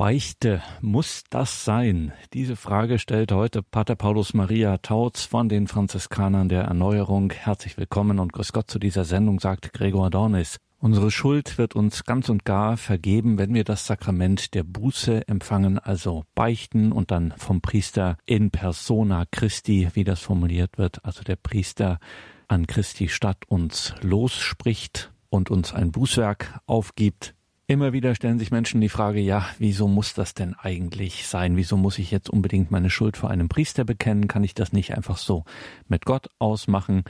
Beichte, muss das sein? Diese Frage stellt heute Pater Paulus Maria Tautz von den Franziskanern der Erneuerung. Herzlich willkommen und grüß Gott zu dieser Sendung, sagt Gregor Dornis. Unsere Schuld wird uns ganz und gar vergeben, wenn wir das Sakrament der Buße empfangen, also beichten und dann vom Priester in persona Christi, wie das formuliert wird, also der Priester an Christi Stadt uns losspricht und uns ein Bußwerk aufgibt, Immer wieder stellen sich Menschen die Frage, ja, wieso muss das denn eigentlich sein? Wieso muss ich jetzt unbedingt meine Schuld vor einem Priester bekennen? Kann ich das nicht einfach so mit Gott ausmachen?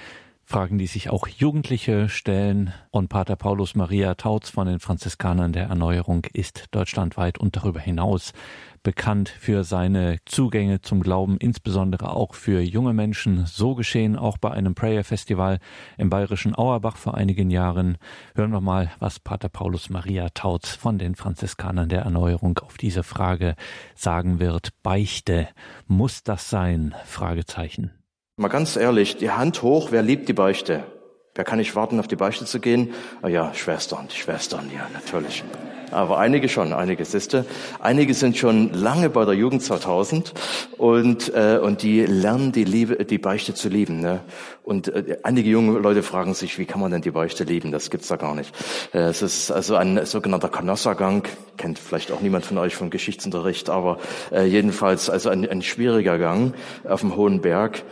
Fragen, die sich auch Jugendliche stellen. Und Pater Paulus Maria Tautz von den Franziskanern der Erneuerung ist deutschlandweit und darüber hinaus bekannt für seine Zugänge zum Glauben, insbesondere auch für junge Menschen. So geschehen auch bei einem Prayer Festival im bayerischen Auerbach vor einigen Jahren. Hören wir mal, was Pater Paulus Maria Tautz von den Franziskanern der Erneuerung auf diese Frage sagen wird. Beichte, muss das sein? Fragezeichen. Mal ganz ehrlich, die Hand hoch, wer liebt die Beichte? Wer kann nicht warten, auf die Beichte zu gehen? Ah ja, Schwestern, die Schwestern, ja, natürlich. Aber einige schon, einige siehste. Einige sind schon lange bei der Jugend 2000 und äh, und die lernen die Liebe, die Beichte zu lieben. Ne? Und äh, einige junge Leute fragen sich, wie kann man denn die Beichte lieben? Das gibt's da gar nicht. Äh, es ist also ein sogenannter Kanossergang. Kennt vielleicht auch niemand von euch vom Geschichtsunterricht, aber äh, jedenfalls also ein, ein schwieriger Gang auf dem hohen Berg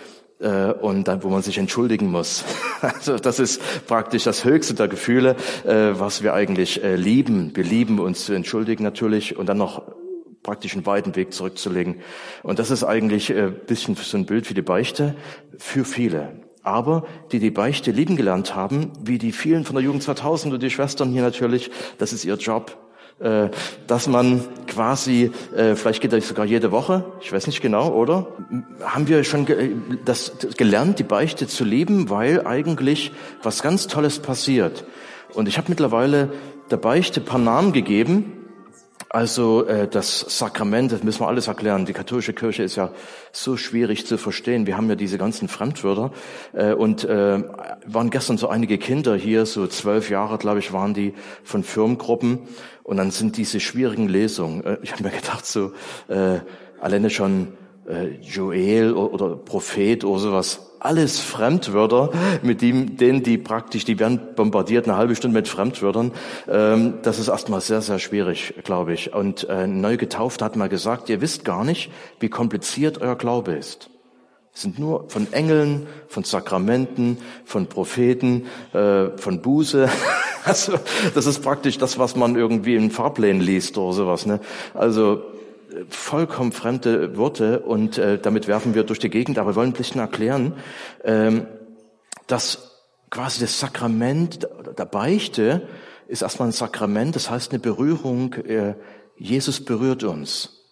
äh, und dann, wo man sich entschuldigen muss. Also das ist praktisch das höchste der Gefühle, äh, was wir eigentlich äh, lieben. Wir lieben uns zu entschuldigen natürlich und dann noch praktisch einen weiten Weg zurückzulegen. Und das ist eigentlich ein bisschen so ein Bild wie die Beichte für viele. Aber die die Beichte lieben gelernt haben, wie die vielen von der Jugend 2000 und die Schwestern hier natürlich, das ist ihr Job, äh, dass man quasi, äh, vielleicht geht das sogar jede Woche, ich weiß nicht genau, oder? Haben wir schon das gelernt, die Beichte zu lieben, weil eigentlich was ganz Tolles passiert. Und ich habe mittlerweile der Beichte paar Namen gegeben, also äh, das Sakrament, das müssen wir alles erklären. Die katholische Kirche ist ja so schwierig zu verstehen. Wir haben ja diese ganzen Fremdwörter äh, und äh, waren gestern so einige Kinder hier, so zwölf Jahre, glaube ich, waren die von Firmengruppen und dann sind diese schwierigen Lesungen. Äh, ich habe mir gedacht, so äh, alleine schon äh, Joel oder, oder Prophet oder sowas alles Fremdwörter, mit dem, denen die praktisch, die werden bombardiert eine halbe Stunde mit Fremdwörtern. Ähm, das ist erstmal sehr, sehr schwierig, glaube ich. Und äh, neu getauft hat mal gesagt, ihr wisst gar nicht, wie kompliziert euer Glaube ist. Sind nur von Engeln, von Sakramenten, von Propheten, äh, von Buße. Also das ist praktisch das, was man irgendwie in Fahrplänen liest oder sowas. Ne? Also vollkommen fremde Worte und äh, damit werfen wir durch die Gegend, aber wir wollen ein bisschen erklären, ähm, dass quasi das Sakrament der Beichte ist erstmal ein Sakrament, das heißt eine Berührung, äh, Jesus berührt uns.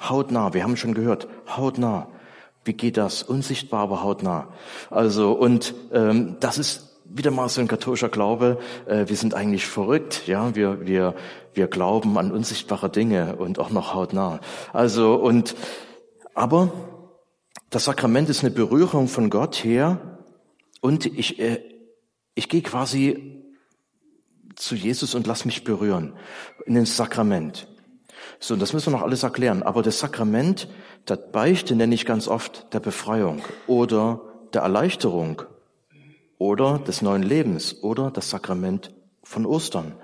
Hautnah, wir haben schon gehört, hautnah. Wie geht das? Unsichtbar, aber hautnah. Also, und ähm, das ist wieder mal so ein katholischer Glaube, äh, wir sind eigentlich verrückt, ja, wir, wir, wir glauben an unsichtbare Dinge und auch noch hautnah. Also, und, aber das Sakrament ist eine Berührung von Gott her und ich, äh, ich gehe quasi zu Jesus und lass mich berühren in den Sakrament. So, und das müssen wir noch alles erklären. Aber das Sakrament, das Beichte nenne ich ganz oft der Befreiung oder der Erleichterung oder des neuen Lebens oder das Sakrament von Ostern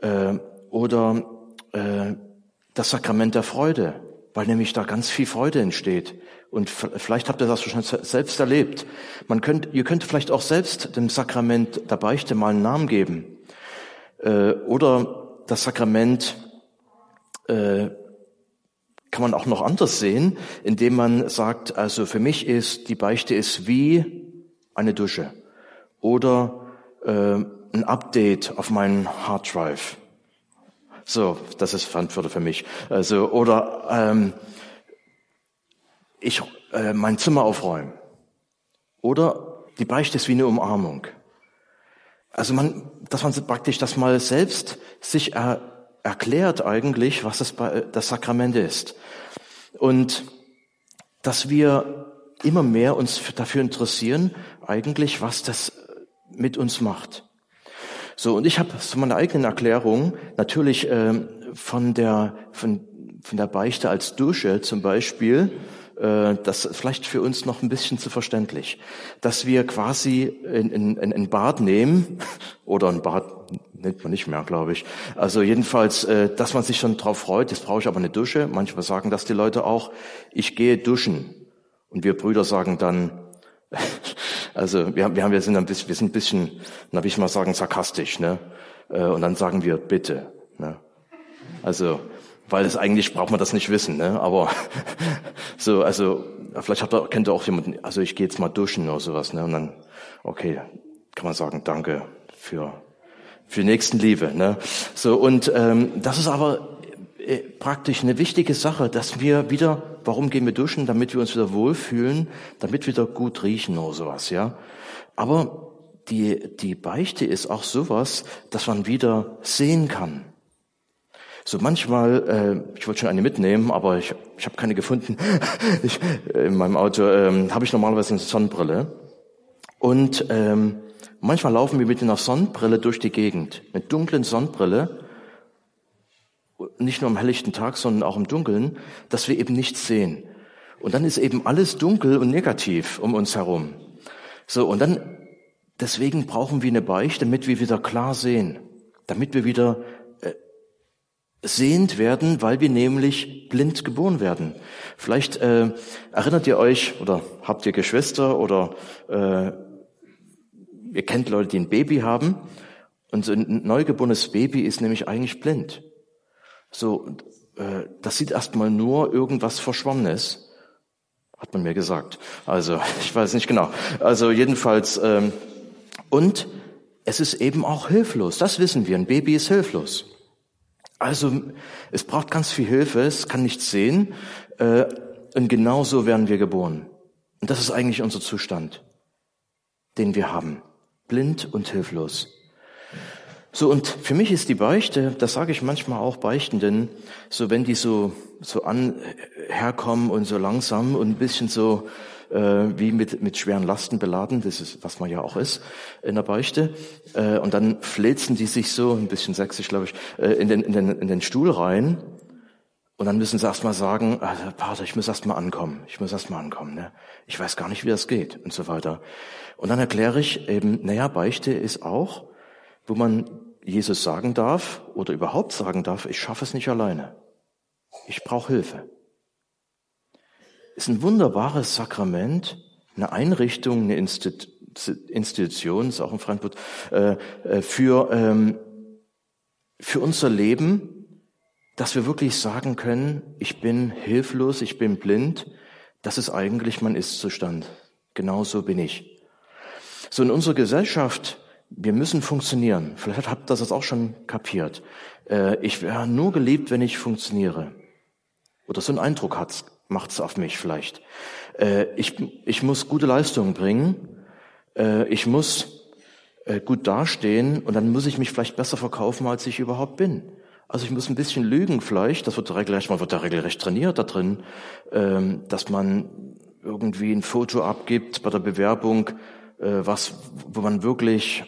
äh, oder äh, das Sakrament der Freude, weil nämlich da ganz viel Freude entsteht. Und vielleicht habt ihr das schon selbst erlebt. Man könnt, ihr könnt vielleicht auch selbst dem Sakrament der Beichte mal einen Namen geben. Äh, oder das Sakrament äh, kann man auch noch anders sehen, indem man sagt, also für mich ist die Beichte ist wie eine Dusche oder äh, ein Update auf meinen Harddrive. So, das ist Verantwortung für mich. Also oder ähm, ich äh, mein Zimmer aufräumen oder die Beichte ist wie eine Umarmung. Also man, dass man praktisch das mal selbst sich er, erklärt eigentlich, was das, das Sakrament ist und dass wir immer mehr uns dafür interessieren, eigentlich, was das mit uns macht. So, und ich habe zu meiner eigenen Erklärung natürlich äh, von der, von, von der Beichte als Dusche zum Beispiel, äh, das vielleicht für uns noch ein bisschen zu verständlich, dass wir quasi ein, ein, ein Bad nehmen oder ein Bad nennt man nicht mehr, glaube ich. Also jedenfalls, äh, dass man sich schon drauf freut. Jetzt brauche ich aber eine Dusche. Manchmal sagen das die Leute auch. Ich gehe duschen. Und wir Brüder sagen dann, also wir, haben, wir, haben, wir sind ein bisschen, wir sind ein bisschen, na, wie ich mal sagen, sarkastisch, ne? Äh, und dann sagen wir bitte. Ne? Also weil es eigentlich braucht man das nicht wissen, ne? Aber so, also vielleicht habt ihr, kennt ihr auch jemanden, also ich gehe jetzt mal duschen oder sowas, ne? Und dann, okay, kann man sagen, danke für für Nächstenliebe, ne? So und ähm, das ist aber äh, praktisch eine wichtige Sache, dass wir wieder, warum gehen wir duschen, damit wir uns wieder wohlfühlen, damit wir wieder gut riechen oder sowas, ja? Aber die die Beichte ist auch sowas, dass man wieder sehen kann. So manchmal, äh, ich wollte schon eine mitnehmen, aber ich, ich habe keine gefunden. ich, äh, in meinem Auto ähm, habe ich normalerweise eine Sonnenbrille. Und ähm, manchmal laufen wir mit einer Sonnenbrille durch die Gegend, mit dunklen Sonnenbrille, nicht nur am helllichten Tag, sondern auch im Dunkeln, dass wir eben nichts sehen. Und dann ist eben alles dunkel und negativ um uns herum. So, und dann, deswegen brauchen wir eine Beichte, damit wir wieder klar sehen, damit wir wieder sehend werden, weil wir nämlich blind geboren werden. Vielleicht äh, erinnert ihr euch oder habt ihr Geschwister oder äh, ihr kennt Leute, die ein Baby haben und so ein neugeborenes Baby ist nämlich eigentlich blind. So, äh, das sieht erstmal nur irgendwas Verschwommenes, hat man mir gesagt. Also ich weiß nicht genau. Also jedenfalls ähm, und es ist eben auch hilflos. Das wissen wir. Ein Baby ist hilflos. Also es braucht ganz viel Hilfe, es kann nichts sehen äh, und genauso werden wir geboren. Und das ist eigentlich unser Zustand, den wir haben, blind und hilflos. So und für mich ist die Beichte, das sage ich manchmal auch Beichtenden, so wenn die so so an herkommen und so langsam und ein bisschen so äh, wie mit, mit schweren Lasten beladen, das ist, was man ja auch ist in der Beichte. Äh, und dann fläzen die sich so, ein bisschen sächsisch, glaube ich, äh, in, den, in, den, in den Stuhl rein. Und dann müssen sie erst mal sagen, also, Pater, ich muss erst mal ankommen, ich muss erst mal ankommen, ne? ich weiß gar nicht, wie das geht und so weiter. Und dann erkläre ich eben, naja, Beichte ist auch, wo man Jesus sagen darf oder überhaupt sagen darf, ich schaffe es nicht alleine. Ich brauche Hilfe ist ein wunderbares Sakrament, eine Einrichtung, eine Institution, ist auch in Frankfurt, äh, äh, für, ähm, für unser Leben, dass wir wirklich sagen können, ich bin hilflos, ich bin blind, das ist eigentlich mein Ist-Zustand. Genauso bin ich. So in unserer Gesellschaft, wir müssen funktionieren. Vielleicht habt ihr das auch schon kapiert. Äh, ich wäre nur geliebt, wenn ich funktioniere. Oder so einen Eindruck hat's macht's auf mich vielleicht. Äh, ich, ich muss gute Leistungen bringen. Äh, ich muss gut dastehen und dann muss ich mich vielleicht besser verkaufen, als ich überhaupt bin. Also ich muss ein bisschen lügen vielleicht. Das wird regelrecht, man wird da regelrecht trainiert da drin, ähm, dass man irgendwie ein Foto abgibt bei der Bewerbung, was, wo man wirklich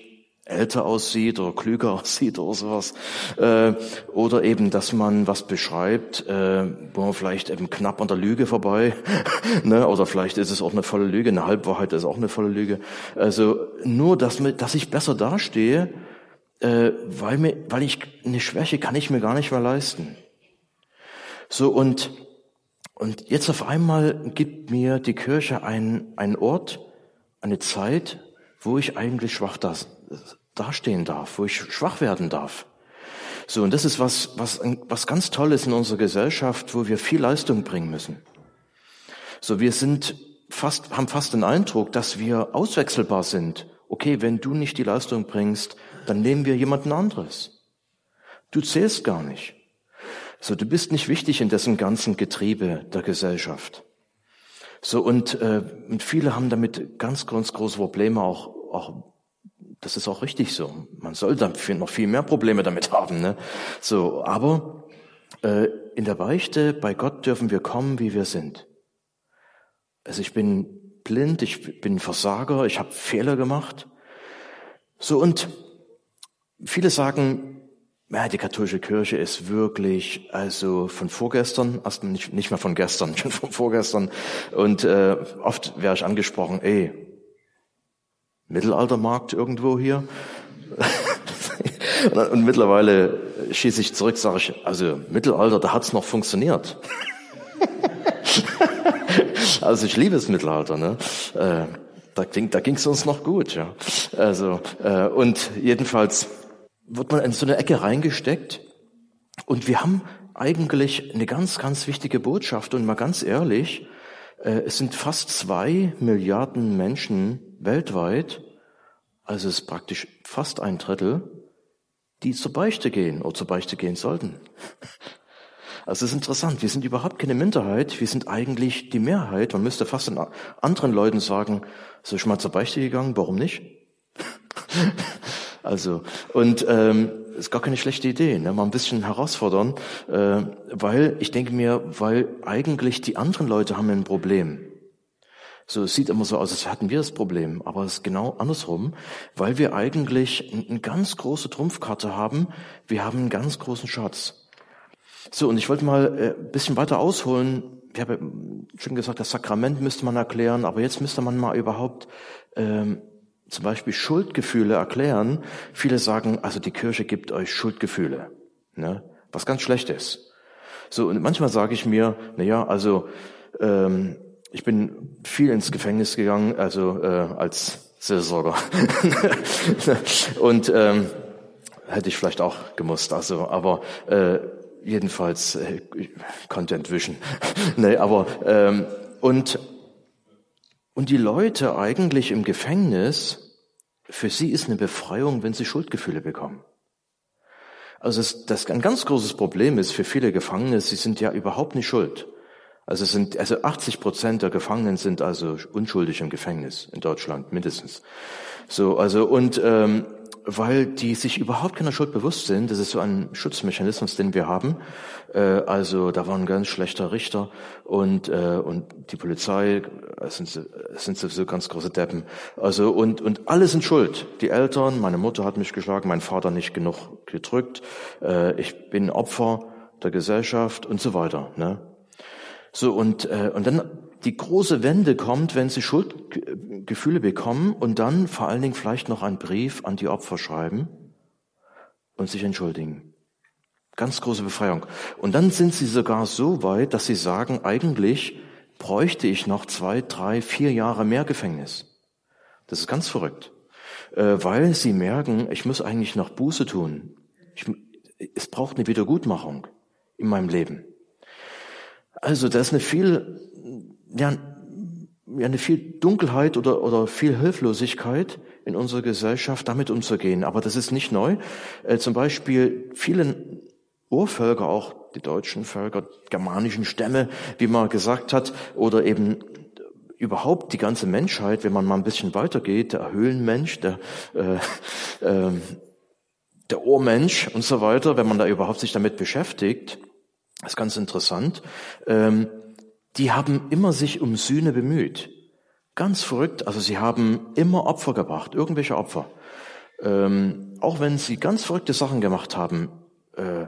älter aussieht oder klüger aussieht oder sowas. Äh, oder eben, dass man was beschreibt, äh, wo man vielleicht eben knapp an der Lüge vorbei, ne? oder vielleicht ist es auch eine volle Lüge, eine Halbwahrheit ist auch eine volle Lüge. Also nur, dass, mir, dass ich besser dastehe, äh, weil, mir, weil ich eine Schwäche kann ich mir gar nicht mehr leisten. So und und jetzt auf einmal gibt mir die Kirche einen Ort, eine Zeit, wo ich eigentlich schwach da, dastehen darf, wo ich schwach werden darf. So, und das ist was, was, was ganz Tolles in unserer Gesellschaft, wo wir viel Leistung bringen müssen. So, wir sind fast, haben fast den Eindruck, dass wir auswechselbar sind. Okay, wenn du nicht die Leistung bringst, dann nehmen wir jemanden anderes. Du zählst gar nicht. So, du bist nicht wichtig in dessen ganzen Getriebe der Gesellschaft. So, und, äh, und viele haben damit ganz, ganz große Probleme, auch, auch das ist auch richtig so. Man soll dann noch viel mehr Probleme damit haben. Ne? So, aber äh, in der Beichte bei Gott dürfen wir kommen, wie wir sind. Also ich bin blind, ich bin Versager, ich habe Fehler gemacht. So und viele sagen, ja, die katholische Kirche ist wirklich, also von vorgestern, erst nicht, nicht mehr von gestern, schon von vorgestern. Und äh, oft wäre ich angesprochen, ey, Mittelaltermarkt irgendwo hier. und, und, mittlerweile schieße ich zurück, sage ich, also Mittelalter, da hat's noch funktioniert. also ich liebe das Mittelalter. Ne? Äh, da, ging, da ging's uns noch gut. Ja. Also äh, und jedenfalls wird man in so eine Ecke reingesteckt und wir haben eigentlich eine ganz, ganz wichtige Botschaft und mal ganz ehrlich, äh, es sind fast zwei Milliarden Menschen weltweit, also es ist praktisch fast ein Drittel, die zur Beichte gehen oder zur Beichte gehen sollten. Also es ist interessant, wir sind überhaupt keine Minderheit, wir sind eigentlich die Mehrheit. Man müsste fast anderen Leuten sagen, soll ich mal zur Beichte gegangen, warum nicht? Also, und ähm, ist gar keine schlechte Idee, ne? mal ein bisschen herausfordern, äh, weil ich denke mir, weil eigentlich die anderen Leute haben ein Problem. So, es sieht immer so aus, als hätten wir das Problem, aber es ist genau andersrum, weil wir eigentlich eine ganz große Trumpfkarte haben, wir haben einen ganz großen Schatz. So, und ich wollte mal äh, ein bisschen weiter ausholen. Ich habe schon gesagt, das Sakrament müsste man erklären, aber jetzt müsste man mal überhaupt ähm, zum Beispiel Schuldgefühle erklären. Viele sagen, also die Kirche gibt euch Schuldgefühle, ne? was ganz schlecht ist. So, und manchmal sage ich mir, na ja, also ähm, ich bin viel ins Gefängnis gegangen, also äh, als Seelsorger. und ähm, hätte ich vielleicht auch gemusst, also, aber äh, jedenfalls äh, Content Vision. nee, aber ähm, und und die Leute eigentlich im Gefängnis, für sie ist eine Befreiung, wenn sie Schuldgefühle bekommen. Also das, das ein ganz großes Problem ist für viele Gefangene, sie sind ja überhaupt nicht schuld. Also es sind also 80 Prozent der Gefangenen sind also unschuldig im Gefängnis in Deutschland mindestens. So also und ähm, weil die sich überhaupt keiner Schuld bewusst sind. Das ist so ein Schutzmechanismus, den wir haben. Äh, also da war ein ganz schlechter Richter und äh, und die Polizei es sind sind sowieso ganz große Deppen. Also und und alle sind schuld. Die Eltern, meine Mutter hat mich geschlagen, mein Vater nicht genug gedrückt. Äh, ich bin Opfer der Gesellschaft und so weiter. Ne? So und äh, und dann die große Wende kommt, wenn sie Schuldgefühle bekommen und dann vor allen Dingen vielleicht noch einen Brief an die Opfer schreiben und sich entschuldigen. Ganz große Befreiung. Und dann sind sie sogar so weit, dass sie sagen, eigentlich bräuchte ich noch zwei, drei, vier Jahre mehr Gefängnis. Das ist ganz verrückt. Äh, weil sie merken, ich muss eigentlich noch Buße tun. Ich, es braucht eine Wiedergutmachung in meinem Leben. Also da ist eine viel ja, ja eine viel Dunkelheit oder, oder viel Hilflosigkeit in unserer Gesellschaft, damit umzugehen. Aber das ist nicht neu. Äh, zum Beispiel vielen Urvölker, auch die deutschen Völker, germanischen Stämme, wie man gesagt hat, oder eben überhaupt die ganze Menschheit, wenn man mal ein bisschen weitergeht, der Höhlenmensch, der, äh, äh, der Ohrmensch und so weiter, wenn man da überhaupt sich damit beschäftigt, ist ganz interessant. Ähm, die haben immer sich um Sühne bemüht. Ganz verrückt. Also sie haben immer Opfer gebracht, irgendwelche Opfer. Ähm, auch wenn sie ganz verrückte Sachen gemacht haben, äh,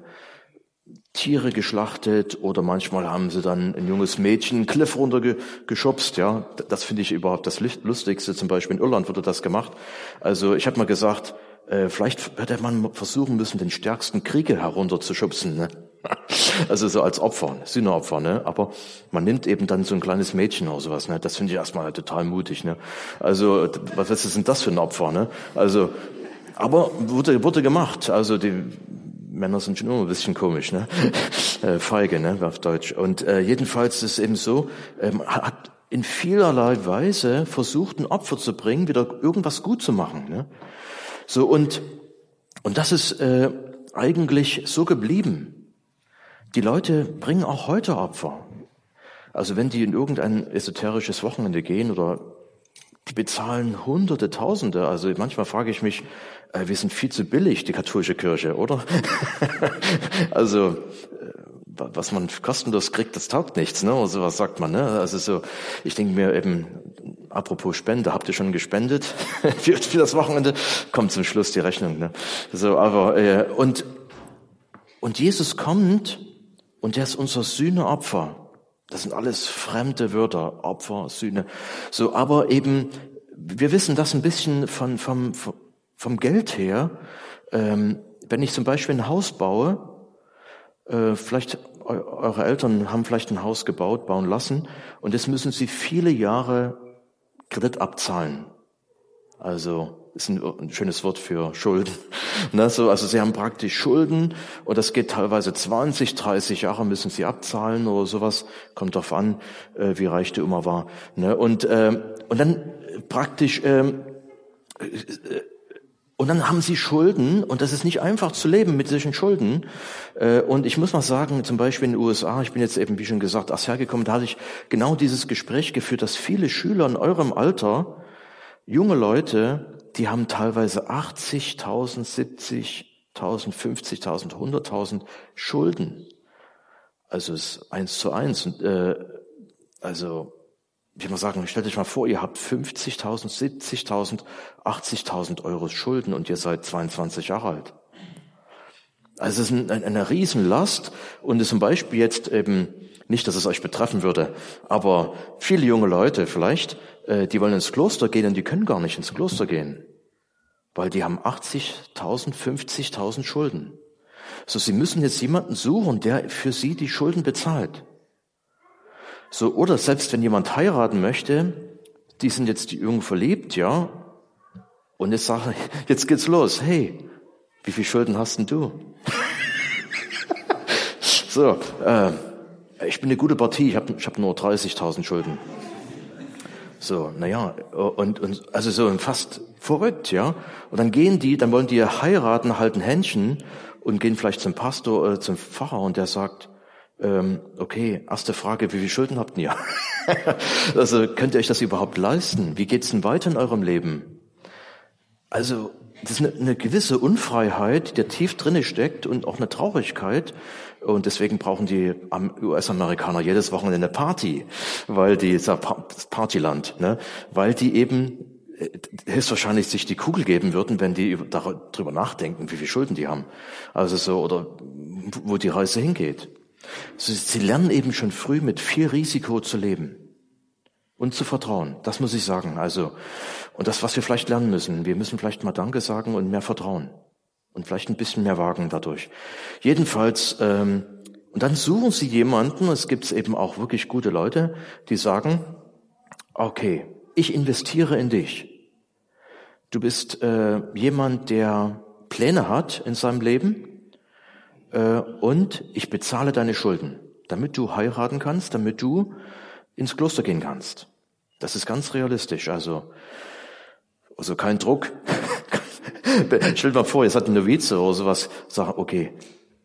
Tiere geschlachtet oder manchmal haben sie dann ein junges Mädchen einen Cliff runtergeschubst, ja. Das finde ich überhaupt das Lustigste. Zum Beispiel in Irland wurde das gemacht. Also ich habe mal gesagt, äh, vielleicht hätte man versuchen müssen, den stärksten Krieger herunterzuschubsen. Ne? Also so als Opfer, Sühneopfer, ne? Aber man nimmt eben dann so ein kleines Mädchen oder sowas, ne? Das finde ich erstmal total mutig, ne? Also, was ist denn das für ein Opfer, ne? Also, aber wurde, wurde gemacht. Also die Männer sind schon immer ein bisschen komisch, ne? Äh, feige, ne? Auf Deutsch. Und äh, jedenfalls ist es eben so, ähm, hat in vielerlei Weise versucht, ein Opfer zu bringen, wieder irgendwas gut zu machen, ne? So und und das ist äh, eigentlich so geblieben. Die Leute bringen auch heute Opfer. Also wenn die in irgendein esoterisches Wochenende gehen oder die bezahlen Hunderte, Tausende. Also manchmal frage ich mich, äh, wir sind viel zu billig, die katholische Kirche, oder? also äh, was man kostenlos kriegt, das taugt nichts, ne? Oder sowas sagt man, ne? Also so, ich denke mir eben, apropos Spende, habt ihr schon gespendet für, für das Wochenende? Kommt zum Schluss die Rechnung, ne? So, aber äh, und Und Jesus kommt und er ist unser Sühneopfer. Das sind alles fremde Wörter, Opfer, Sühne. So, aber eben, wir wissen das ein bisschen von, vom, vom Geld her. Ähm, wenn ich zum Beispiel ein Haus baue, äh, vielleicht eure Eltern haben vielleicht ein Haus gebaut, bauen lassen, und jetzt müssen sie viele Jahre Kredit abzahlen. Also ist ein, ein schönes Wort für Schulden. Ne, so, also sie haben praktisch Schulden und das geht teilweise 20, 30 Jahre müssen sie abzahlen oder sowas. Kommt drauf an, äh, wie reich der immer war. Ne, und, äh, und dann praktisch ähm, äh, und dann haben sie Schulden und das ist nicht einfach zu leben mit solchen Schulden. Äh, und ich muss mal sagen, zum Beispiel in den USA, ich bin jetzt eben, wie schon gesagt, erst hergekommen, da hatte ich genau dieses Gespräch geführt, dass viele Schüler in eurem Alter, junge Leute, die haben teilweise 80.000, 70.000, 50.000, 100.000 Schulden. Also es ist eins zu eins. Und, äh, also ich muss sagen, stellt euch mal vor, ihr habt 50.000, 70.000, 80.000 Euro Schulden und ihr seid 22 Jahre alt. Also es ist eine Riesenlast und zum Beispiel jetzt eben, nicht, dass es euch betreffen würde, aber viele junge Leute vielleicht, äh, die wollen ins Kloster gehen und die können gar nicht ins Kloster gehen, weil die haben 80.000, 50.000 Schulden. So, sie müssen jetzt jemanden suchen, der für sie die Schulden bezahlt. So, oder selbst wenn jemand heiraten möchte, die sind jetzt die Jungen verliebt, ja, und jetzt sage jetzt geht's los. Hey, wie viel Schulden hast denn du? so, äh, ich bin eine gute Partie, ich habe ich hab nur 30.000 Schulden. So, naja, und, und also so fast verrückt, ja. Und dann gehen die, dann wollen die heiraten, halten Händchen und gehen vielleicht zum Pastor oder zum Pfarrer und der sagt, ähm, okay, erste Frage, wie viel Schulden habt ihr? also könnt ihr euch das überhaupt leisten? Wie geht's denn weiter in eurem Leben? Also das ist eine, eine gewisse Unfreiheit, die tief drinne steckt und auch eine Traurigkeit. Und deswegen brauchen die US-Amerikaner jedes Wochenende eine Party, weil die, das Partyland, ne? weil die eben äh, höchstwahrscheinlich sich die Kugel geben würden, wenn die darüber nachdenken, wie viel Schulden die haben. Also so, oder wo die Reise hingeht. Sie lernen eben schon früh mit viel Risiko zu leben und zu vertrauen. Das muss ich sagen. Also, und das, was wir vielleicht lernen müssen, wir müssen vielleicht mal Danke sagen und mehr vertrauen und vielleicht ein bisschen mehr wagen dadurch. Jedenfalls, ähm, und dann suchen Sie jemanden, es gibt eben auch wirklich gute Leute, die sagen, okay, ich investiere in dich. Du bist äh, jemand, der Pläne hat in seinem Leben äh, und ich bezahle deine Schulden, damit du heiraten kannst, damit du ins Kloster gehen kannst. Das ist ganz realistisch, also, also kein Druck. Stellt mal vor, jetzt hat ein Novize oder sowas, sagt, okay,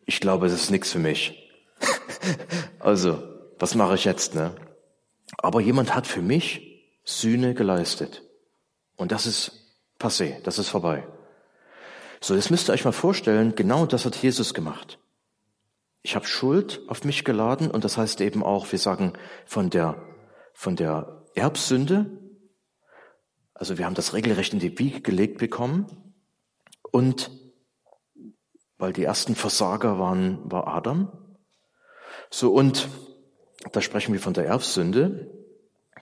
ich glaube, das ist nichts für mich. also, was mache ich jetzt, ne? Aber jemand hat für mich Sühne geleistet. Und das ist passé, das ist vorbei. So, jetzt müsst ihr euch mal vorstellen, genau das hat Jesus gemacht. Ich habe Schuld auf mich geladen und das heißt eben auch, wir sagen von der, von der Erbsünde, also wir haben das regelrecht in die Wiege gelegt bekommen und weil die ersten Versager waren, war Adam. So und da sprechen wir von der Erbsünde.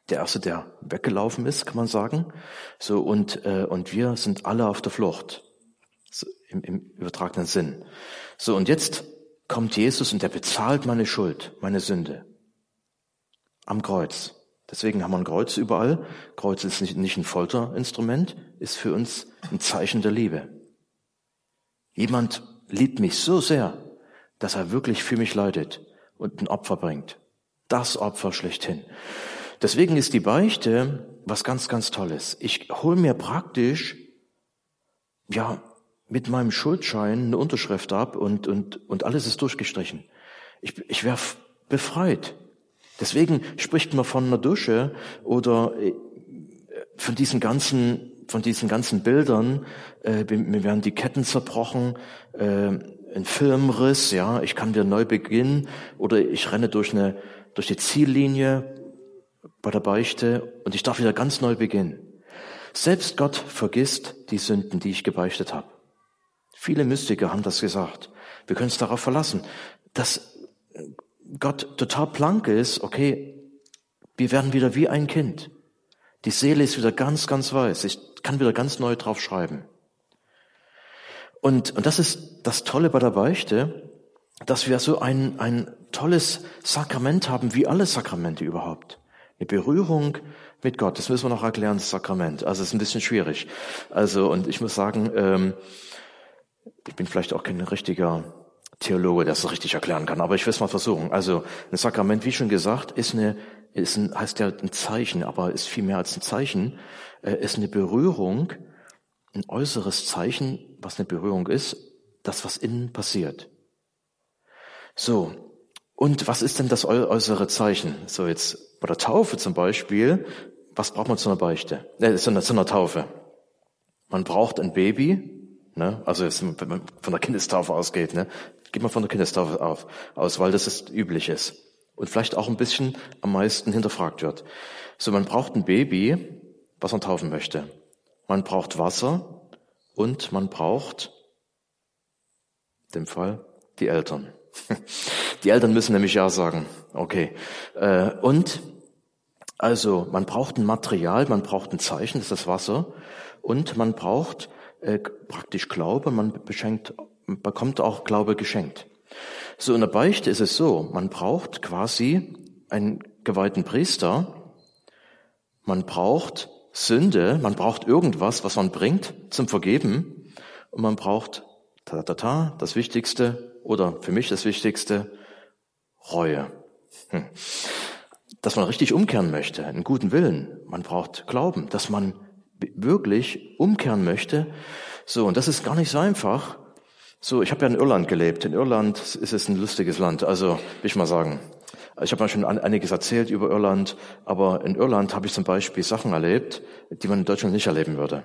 Der erste, der weggelaufen ist, kann man sagen. So und äh, und wir sind alle auf der Flucht im, im übertragenen Sinn. So, und jetzt kommt Jesus und er bezahlt meine Schuld, meine Sünde. Am Kreuz. Deswegen haben wir ein Kreuz überall. Kreuz ist nicht, nicht ein Folterinstrument, ist für uns ein Zeichen der Liebe. Jemand liebt mich so sehr, dass er wirklich für mich leidet und ein Opfer bringt. Das Opfer schlechthin. Deswegen ist die Beichte was ganz, ganz Tolles. Ich hole mir praktisch, ja, mit meinem Schuldschein eine Unterschrift ab und, und, und alles ist durchgestrichen. Ich, ich wäre befreit. Deswegen spricht man von einer Dusche oder äh, von diesen ganzen, von diesen ganzen Bildern. Äh, mir werden die Ketten zerbrochen, äh, ein Filmriss, ja, ich kann wieder neu beginnen oder ich renne durch eine, durch die Ziellinie bei der Beichte und ich darf wieder ganz neu beginnen. Selbst Gott vergisst die Sünden, die ich gebeichtet habe. Viele Mystiker haben das gesagt. Wir können uns darauf verlassen, dass Gott total blank ist, okay, wir werden wieder wie ein Kind. Die Seele ist wieder ganz, ganz weiß. Ich kann wieder ganz neu drauf schreiben. Und, und das ist das Tolle bei der Beichte, dass wir so ein, ein tolles Sakrament haben, wie alle Sakramente überhaupt. Eine Berührung mit Gott. Das müssen wir noch erklären, das Sakrament. Also es ist ein bisschen schwierig. Also, und ich muss sagen, ähm, ich bin vielleicht auch kein richtiger Theologe, der es richtig erklären kann, aber ich will es mal versuchen. Also ein Sakrament, wie schon gesagt, ist eine, ist ein, heißt ja ein Zeichen, aber ist viel mehr als ein Zeichen, äh, ist eine Berührung, ein äußeres Zeichen, was eine Berührung ist, das, was innen passiert. So. Und was ist denn das äußere Zeichen? So jetzt bei der Taufe zum Beispiel, was braucht man zu einer Beichte? Äh, zu, einer, zu einer Taufe. Man braucht ein Baby, Ne? Also wenn man von der Kindestaufe ausgeht, ne? geht man von der Kindestaufe auf, aus, weil das ist üblich ist und vielleicht auch ein bisschen am meisten hinterfragt wird. So, man braucht ein Baby, was man taufen möchte. Man braucht Wasser und man braucht, in dem Fall, die Eltern. Die Eltern müssen nämlich ja sagen. Okay. Äh, und also man braucht ein Material, man braucht ein Zeichen, das ist das Wasser, und man braucht äh, praktisch Glaube, man beschenkt, bekommt auch Glaube geschenkt. So in der Beichte ist es so, man braucht quasi einen geweihten Priester, man braucht Sünde, man braucht irgendwas, was man bringt zum Vergeben und man braucht ta ta ta, das Wichtigste oder für mich das Wichtigste, Reue. Hm. Dass man richtig umkehren möchte, einen guten Willen. Man braucht Glauben, dass man wirklich umkehren möchte. So, und das ist gar nicht so einfach. So, ich habe ja in Irland gelebt. In Irland ist es ein lustiges Land, also will ich mal sagen. Ich habe mal schon einiges erzählt über Irland, aber in Irland habe ich zum Beispiel Sachen erlebt, die man in Deutschland nicht erleben würde.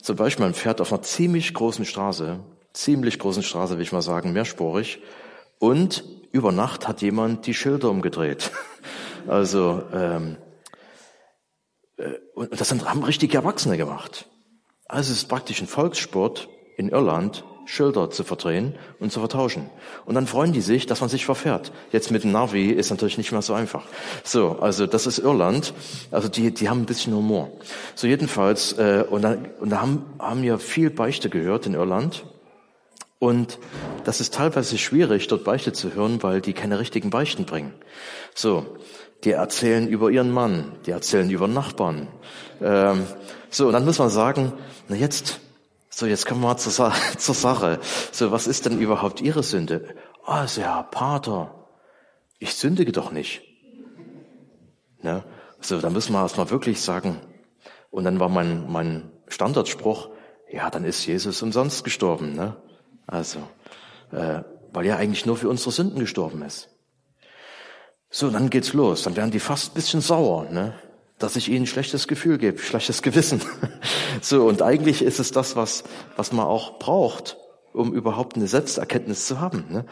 Zum Beispiel, man fährt auf einer ziemlich großen Straße, ziemlich großen Straße, will ich mal sagen, mehrspurig, und über Nacht hat jemand die Schilder umgedreht. Also ähm, äh, und das haben richtige Erwachsene gemacht. Also es ist praktisch ein Volkssport in Irland, Schilder zu verdrehen und zu vertauschen. Und dann freuen die sich, dass man sich verfährt. Jetzt mit dem Navi ist natürlich nicht mehr so einfach. So, also das ist Irland. Also die, die haben ein bisschen Humor. So jedenfalls, äh, und da, und da haben, haben ja viel Beichte gehört in Irland. Und das ist teilweise schwierig, dort Beichte zu hören, weil die keine richtigen Beichten bringen. So, die erzählen über ihren Mann, die erzählen über Nachbarn. Ähm, so, und dann muss man sagen, na jetzt, so jetzt kommen wir mal zur, zur Sache. So, was ist denn überhaupt Ihre Sünde? Ah, oh, ja, Pater, ich sündige doch nicht. Ne? So, dann müssen wir erstmal wirklich sagen. Und dann war mein, mein Standardspruch, ja, dann ist Jesus umsonst gestorben. Ne? Also, äh, weil er eigentlich nur für unsere Sünden gestorben ist. So, dann geht's los. Dann werden die fast ein bisschen sauer, ne? dass ich ihnen schlechtes Gefühl gebe, schlechtes Gewissen. so, und eigentlich ist es das, was, was man auch braucht, um überhaupt eine Selbsterkenntnis zu haben. Ne?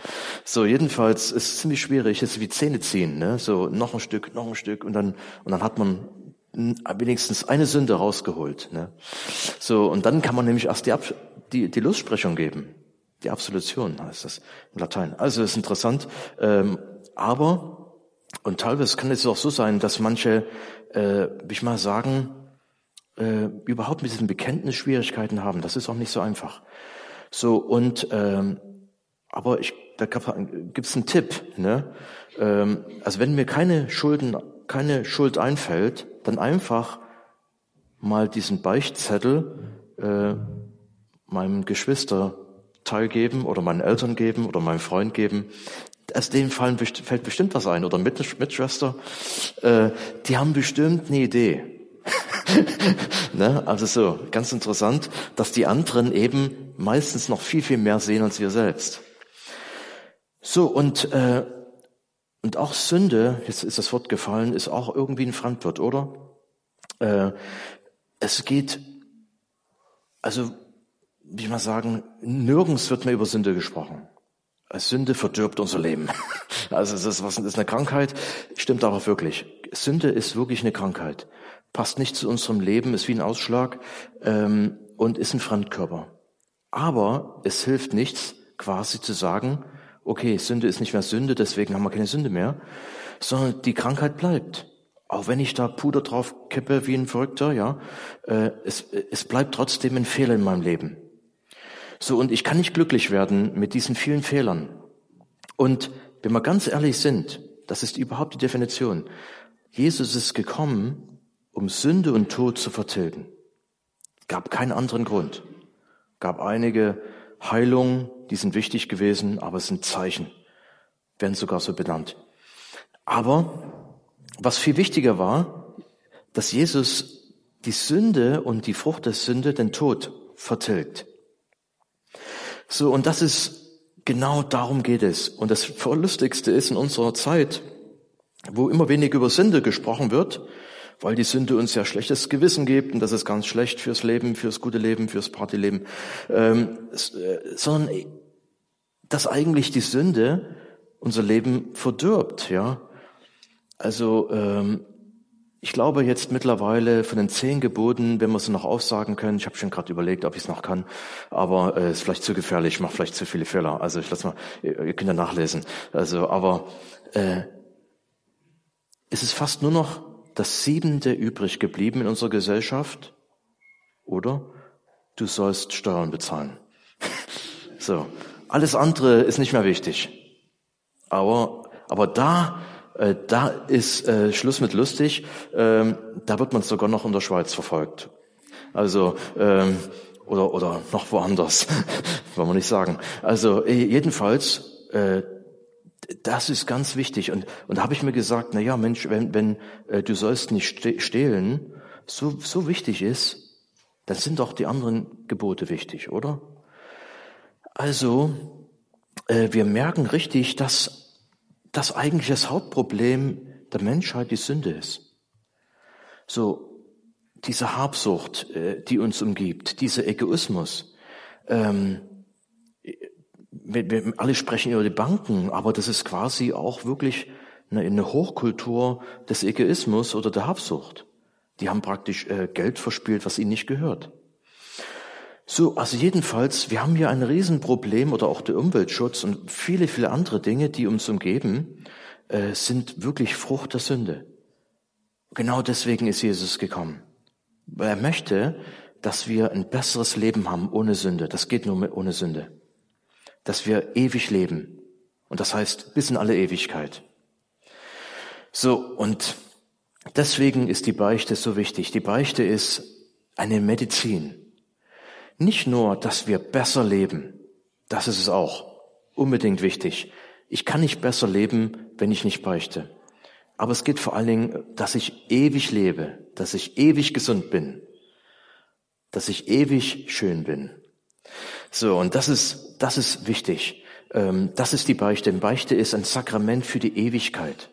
So, jedenfalls ist es ziemlich schwierig, es ist wie Zähne ziehen, ne? so noch ein Stück, noch ein Stück und dann, und dann hat man wenigstens eine Sünde rausgeholt. Ne? So, und dann kann man nämlich erst die, Ab die, die Lossprechung geben. Die Absolution heißt das in Latein. Also ist interessant, ähm, aber und teilweise kann es auch so sein, dass manche, äh, will ich mal sagen, äh, überhaupt mit diesem Bekenntnis Schwierigkeiten haben. Das ist auch nicht so einfach. So und ähm, aber ich, da gibt es einen Tipp. Ne? Ähm, also wenn mir keine Schulden, keine Schuld einfällt, dann einfach mal diesen Beichtzettel äh, meinem Geschwister teilgeben oder meinen Eltern geben oder meinem Freund geben aus dem fallen, fällt bestimmt was ein, oder Mitschwester, äh, die haben bestimmt eine Idee. ne? Also so, ganz interessant, dass die anderen eben meistens noch viel, viel mehr sehen als wir selbst. So, und, äh, und auch Sünde, jetzt ist das Wort gefallen, ist auch irgendwie ein Fremdwort, oder? Äh, es geht, also, wie ich mal sagen, nirgends wird mehr über Sünde gesprochen. Sünde verdirbt unser Leben. Also es ist, was, das ist eine Krankheit, stimmt aber wirklich. Sünde ist wirklich eine Krankheit. Passt nicht zu unserem Leben, ist wie ein Ausschlag ähm, und ist ein Fremdkörper. Aber es hilft nichts, quasi zu sagen, okay, Sünde ist nicht mehr Sünde, deswegen haben wir keine Sünde mehr, sondern die Krankheit bleibt. Auch wenn ich da Puder drauf kippe wie ein Verrückter, ja, äh, es, es bleibt trotzdem ein Fehler in meinem Leben. So, und ich kann nicht glücklich werden mit diesen vielen Fehlern. Und wenn wir ganz ehrlich sind, das ist überhaupt die Definition. Jesus ist gekommen, um Sünde und Tod zu vertilgen. Gab keinen anderen Grund. Gab einige Heilungen, die sind wichtig gewesen, aber es sind Zeichen, werden sogar so benannt. Aber was viel wichtiger war, dass Jesus die Sünde und die Frucht der Sünde, den Tod, vertilgt. So, und das ist genau darum geht es. Und das Verlustigste ist in unserer Zeit, wo immer weniger über Sünde gesprochen wird, weil die Sünde uns ja schlechtes Gewissen gibt und das ist ganz schlecht fürs Leben, fürs gute Leben, fürs Partyleben, ähm, äh, sondern dass eigentlich die Sünde unser Leben verdirbt, ja. Also ähm, ich glaube jetzt mittlerweile von den zehn Geboten, wenn wir sie noch aufsagen können, ich habe schon gerade überlegt, ob ich es noch kann, aber es äh, ist vielleicht zu gefährlich, ich mache vielleicht zu viele Fehler. Also ich lass mal, ihr, ihr könnt ja nachlesen. Also, aber äh, es ist fast nur noch das Siebente übrig geblieben in unserer Gesellschaft, oder? Du sollst Steuern bezahlen. so, alles andere ist nicht mehr wichtig. Aber, aber da äh, da ist äh, Schluss mit lustig. Ähm, da wird man sogar noch in der Schweiz verfolgt. Also ähm, oder oder noch woanders, wollen wir nicht sagen. Also äh, jedenfalls, äh, das ist ganz wichtig. Und und da habe ich mir gesagt, na ja, Mensch, wenn wenn äh, du sollst nicht stehlen, so so wichtig ist, dann sind doch die anderen Gebote wichtig, oder? Also äh, wir merken richtig, dass dass eigentlich das Hauptproblem der Menschheit die Sünde ist. So, diese Habsucht, äh, die uns umgibt, dieser Egoismus. Ähm, wir, wir alle sprechen über die Banken, aber das ist quasi auch wirklich eine, eine Hochkultur des Egoismus oder der Habsucht. Die haben praktisch äh, Geld verspielt, was ihnen nicht gehört. So, also jedenfalls, wir haben hier ein Riesenproblem oder auch der Umweltschutz und viele, viele andere Dinge, die uns umgeben, äh, sind wirklich Frucht der Sünde. Genau deswegen ist Jesus gekommen. Weil er möchte, dass wir ein besseres Leben haben ohne Sünde. Das geht nur ohne Sünde. Dass wir ewig leben. Und das heißt bis in alle Ewigkeit. So, und deswegen ist die Beichte so wichtig. Die Beichte ist eine Medizin. Nicht nur, dass wir besser leben, das ist es auch unbedingt wichtig. Ich kann nicht besser leben, wenn ich nicht beichte. Aber es geht vor allen Dingen, dass ich ewig lebe, dass ich ewig gesund bin, dass ich ewig schön bin. So, und das ist, das ist wichtig. Ähm, das ist die Beichte. Beichte ist ein Sakrament für die Ewigkeit.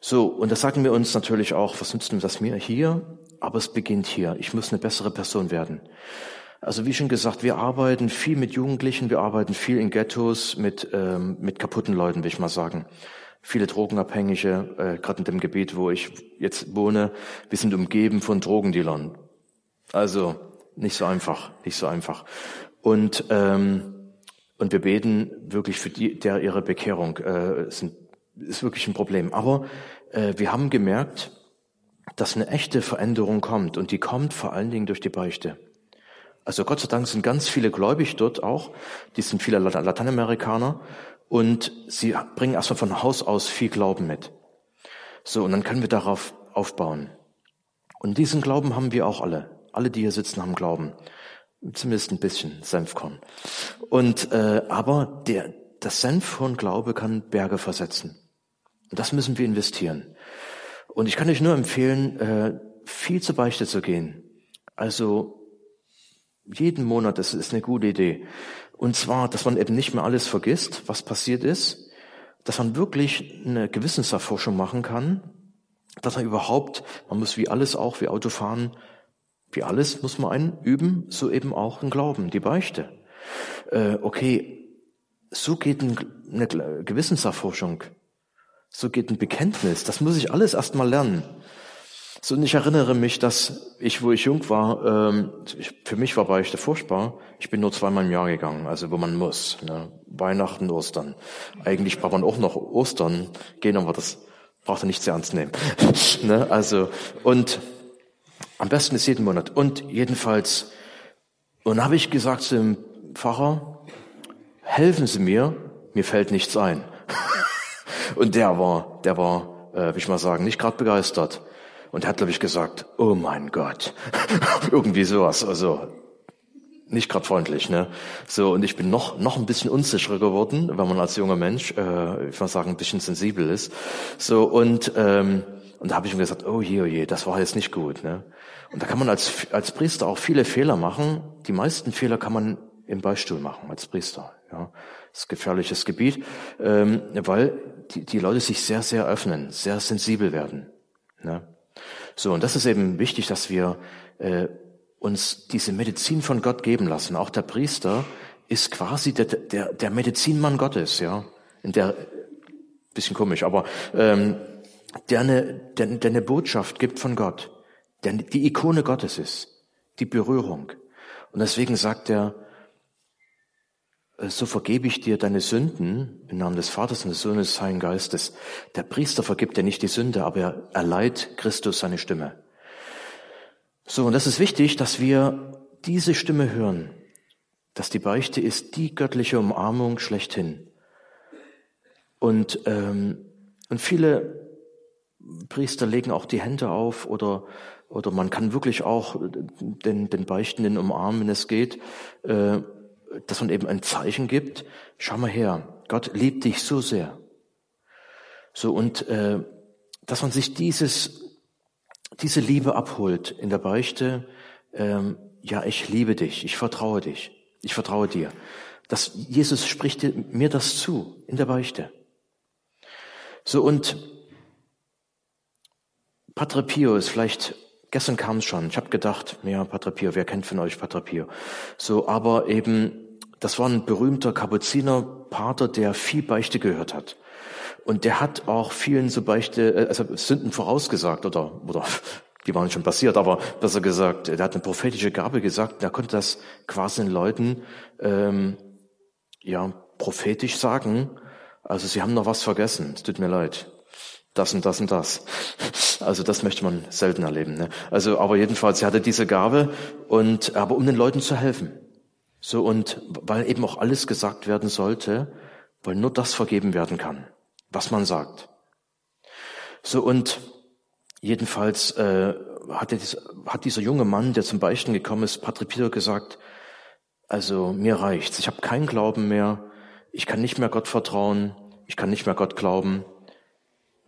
So, und das sagen wir uns natürlich auch, was nützt denn das mir hier? Aber es beginnt hier. Ich muss eine bessere Person werden. Also wie schon gesagt, wir arbeiten viel mit Jugendlichen, wir arbeiten viel in Ghettos mit, ähm, mit kaputten Leuten, will ich mal sagen. Viele Drogenabhängige, äh, gerade in dem Gebiet, wo ich jetzt wohne, wir sind umgeben von Drogendealern. Also nicht so einfach, nicht so einfach. Und ähm, und wir beten wirklich für die, der ihre Bekehrung äh, sind, ist wirklich ein Problem. Aber äh, wir haben gemerkt, dass eine echte Veränderung kommt und die kommt vor allen Dingen durch die Beichte. Also Gott sei Dank sind ganz viele gläubig dort auch. Die sind viele Lateinamerikaner und sie bringen erstmal von Haus aus viel Glauben mit. So, und dann können wir darauf aufbauen. Und diesen Glauben haben wir auch alle. Alle, die hier sitzen, haben Glauben. Zumindest ein bisschen Senfkorn. Und äh, aber der, das Senfkorn-Glaube kann Berge versetzen. Und das müssen wir investieren. Und ich kann euch nur empfehlen, äh, viel zur Beichte zu gehen. Also jeden Monat, das ist eine gute Idee. Und zwar, dass man eben nicht mehr alles vergisst, was passiert ist, dass man wirklich eine Gewissenserforschung machen kann, dass man überhaupt, man muss wie alles auch, wie Autofahren, wie alles muss man einüben, so eben auch ein Glauben, die Beichte. Äh, okay, so geht eine Gewissenserforschung, so geht ein Bekenntnis, das muss ich alles erstmal lernen. So, und ich erinnere mich, dass ich, wo ich jung war, ähm, ich, für mich war Beichte furchtbar. Ich bin nur zweimal im Jahr gegangen, also wo man muss. Ne? Weihnachten, Ostern. Eigentlich braucht man auch noch Ostern gehen, aber das braucht er nicht sehr ernst nehmen. ne? Also, und am besten ist jeden Monat. Und jedenfalls, und habe ich gesagt zu dem Pfarrer, helfen Sie mir, mir fällt nichts ein. und der war, der war, äh, wie ich mal sagen, nicht gerade begeistert. Und hat, glaube ich, gesagt, oh mein Gott. Irgendwie sowas. Also nicht gerade freundlich, ne? So, und ich bin noch, noch ein bisschen unsicherer geworden, wenn man als junger Mensch, äh, ich mal sagen, ein bisschen sensibel ist. So, und, ähm, und da habe ich mir gesagt, oh je, oh je, das war jetzt nicht gut, ne? Und da kann man als, als Priester auch viele Fehler machen. Die meisten Fehler kann man im Beistuhl machen, als Priester, ja. Das ist gefährliches Gebiet, ähm, weil die, die Leute sich sehr, sehr öffnen, sehr sensibel werden, ne? So, und das ist eben wichtig, dass wir äh, uns diese Medizin von Gott geben lassen. Auch der Priester ist quasi der, der, der Medizinmann Gottes, ja. In der bisschen komisch, aber ähm, der eine, der, der eine Botschaft gibt von Gott, der die Ikone Gottes ist, die Berührung. Und deswegen sagt er, so vergebe ich dir deine Sünden im Namen des Vaters und des Sohnes des Heiligen Geistes. Der Priester vergibt dir nicht die Sünde, aber er erleiht Christus seine Stimme. So, und das ist wichtig, dass wir diese Stimme hören, dass die Beichte ist die göttliche Umarmung schlechthin. Und, ähm, und viele Priester legen auch die Hände auf oder, oder man kann wirklich auch den, den Beichtenden umarmen, wenn es geht. Äh, dass man eben ein Zeichen gibt, schau mal her, Gott liebt dich so sehr. So und äh, dass man sich dieses, diese Liebe abholt in der Beichte, ähm, ja, ich liebe dich, ich vertraue dich, ich vertraue dir. Das, Jesus spricht mir das zu in der Beichte. So und Patre Pio ist vielleicht Gestern kam es schon. Ich habe gedacht, ja, Pater Pio, wer kennt von euch Pater Pio? So, aber eben, das war ein berühmter Kapuzinerpater, der viel Beichte gehört hat. Und der hat auch vielen so Beichte, äh, also Sünden vorausgesagt oder, oder die waren schon passiert, aber besser gesagt, der hat eine prophetische Gabe gesagt, der konnte das quasi den Leuten ähm, ja prophetisch sagen. Also sie haben noch was vergessen. Es tut mir leid das und das und das. Also das möchte man selten erleben. Ne? Also, aber jedenfalls, sie hatte diese Gabe und aber um den Leuten zu helfen. So und weil eben auch alles gesagt werden sollte, weil nur das vergeben werden kann, was man sagt. So und jedenfalls äh, hat, dieser, hat dieser junge Mann, der zum Beichten gekommen ist, Patrick Peter gesagt, also mir reicht's, ich habe keinen Glauben mehr, ich kann nicht mehr Gott vertrauen, ich kann nicht mehr Gott glauben,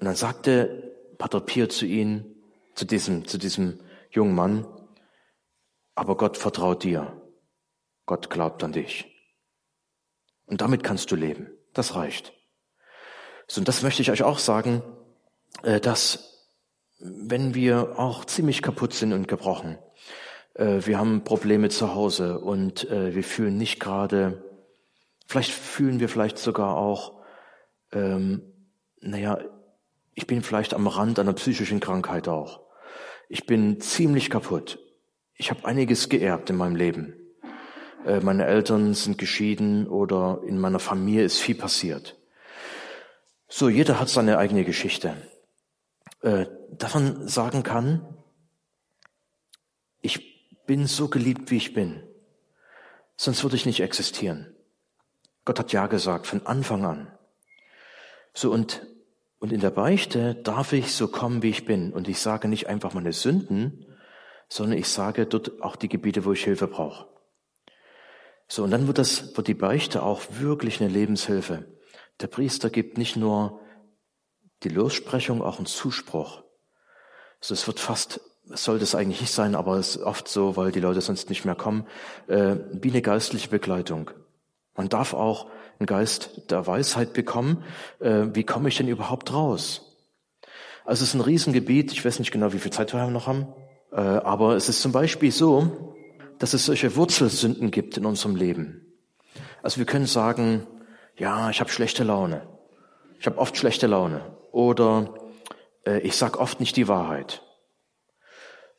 und dann sagte Pater Pier zu ihm, zu diesem, zu diesem jungen Mann, aber Gott vertraut dir. Gott glaubt an dich. Und damit kannst du leben. Das reicht. So, und das möchte ich euch auch sagen, äh, dass wenn wir auch ziemlich kaputt sind und gebrochen, äh, wir haben Probleme zu Hause und äh, wir fühlen nicht gerade, vielleicht fühlen wir vielleicht sogar auch, ähm, naja, ich bin vielleicht am Rand einer psychischen Krankheit auch. Ich bin ziemlich kaputt. Ich habe einiges geerbt in meinem Leben. Äh, meine Eltern sind geschieden oder in meiner Familie ist viel passiert. So, jeder hat seine eigene Geschichte. Äh, dass sagen kann, ich bin so geliebt, wie ich bin. Sonst würde ich nicht existieren. Gott hat Ja gesagt von Anfang an. So, und und in der Beichte darf ich so kommen, wie ich bin. Und ich sage nicht einfach meine Sünden, sondern ich sage dort auch die Gebiete, wo ich Hilfe brauche. So, und dann wird das, wird die Beichte auch wirklich eine Lebenshilfe. Der Priester gibt nicht nur die Lossprechung, auch einen Zuspruch. So, es wird fast, sollte es eigentlich nicht sein, aber es ist oft so, weil die Leute sonst nicht mehr kommen, äh, wie eine geistliche Begleitung. Man darf auch einen Geist der Weisheit bekommen. Äh, wie komme ich denn überhaupt raus? Also es ist ein Riesengebiet. Ich weiß nicht genau, wie viel Zeit wir noch haben. Äh, aber es ist zum Beispiel so, dass es solche Wurzelsünden gibt in unserem Leben. Also wir können sagen, ja, ich habe schlechte Laune. Ich habe oft schlechte Laune. Oder äh, ich sag oft nicht die Wahrheit.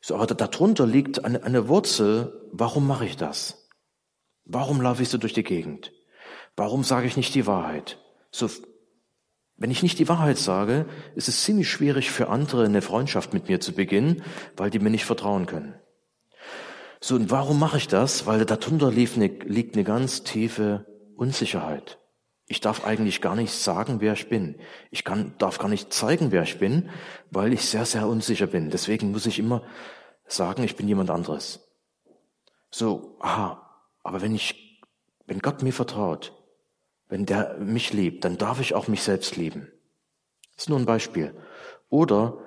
So, aber darunter liegt eine, eine Wurzel. Warum mache ich das? Warum laufe ich so durch die Gegend? Warum sage ich nicht die Wahrheit? So, wenn ich nicht die Wahrheit sage, ist es ziemlich schwierig für andere eine Freundschaft mit mir zu beginnen, weil die mir nicht vertrauen können. So, und warum mache ich das? Weil darunter liegt eine, liegt eine ganz tiefe Unsicherheit. Ich darf eigentlich gar nicht sagen, wer ich bin. Ich kann, darf gar nicht zeigen, wer ich bin, weil ich sehr, sehr unsicher bin. Deswegen muss ich immer sagen, ich bin jemand anderes. So, aha, aber wenn ich, wenn Gott mir vertraut, wenn der mich liebt, dann darf ich auch mich selbst lieben. Das ist nur ein Beispiel. Oder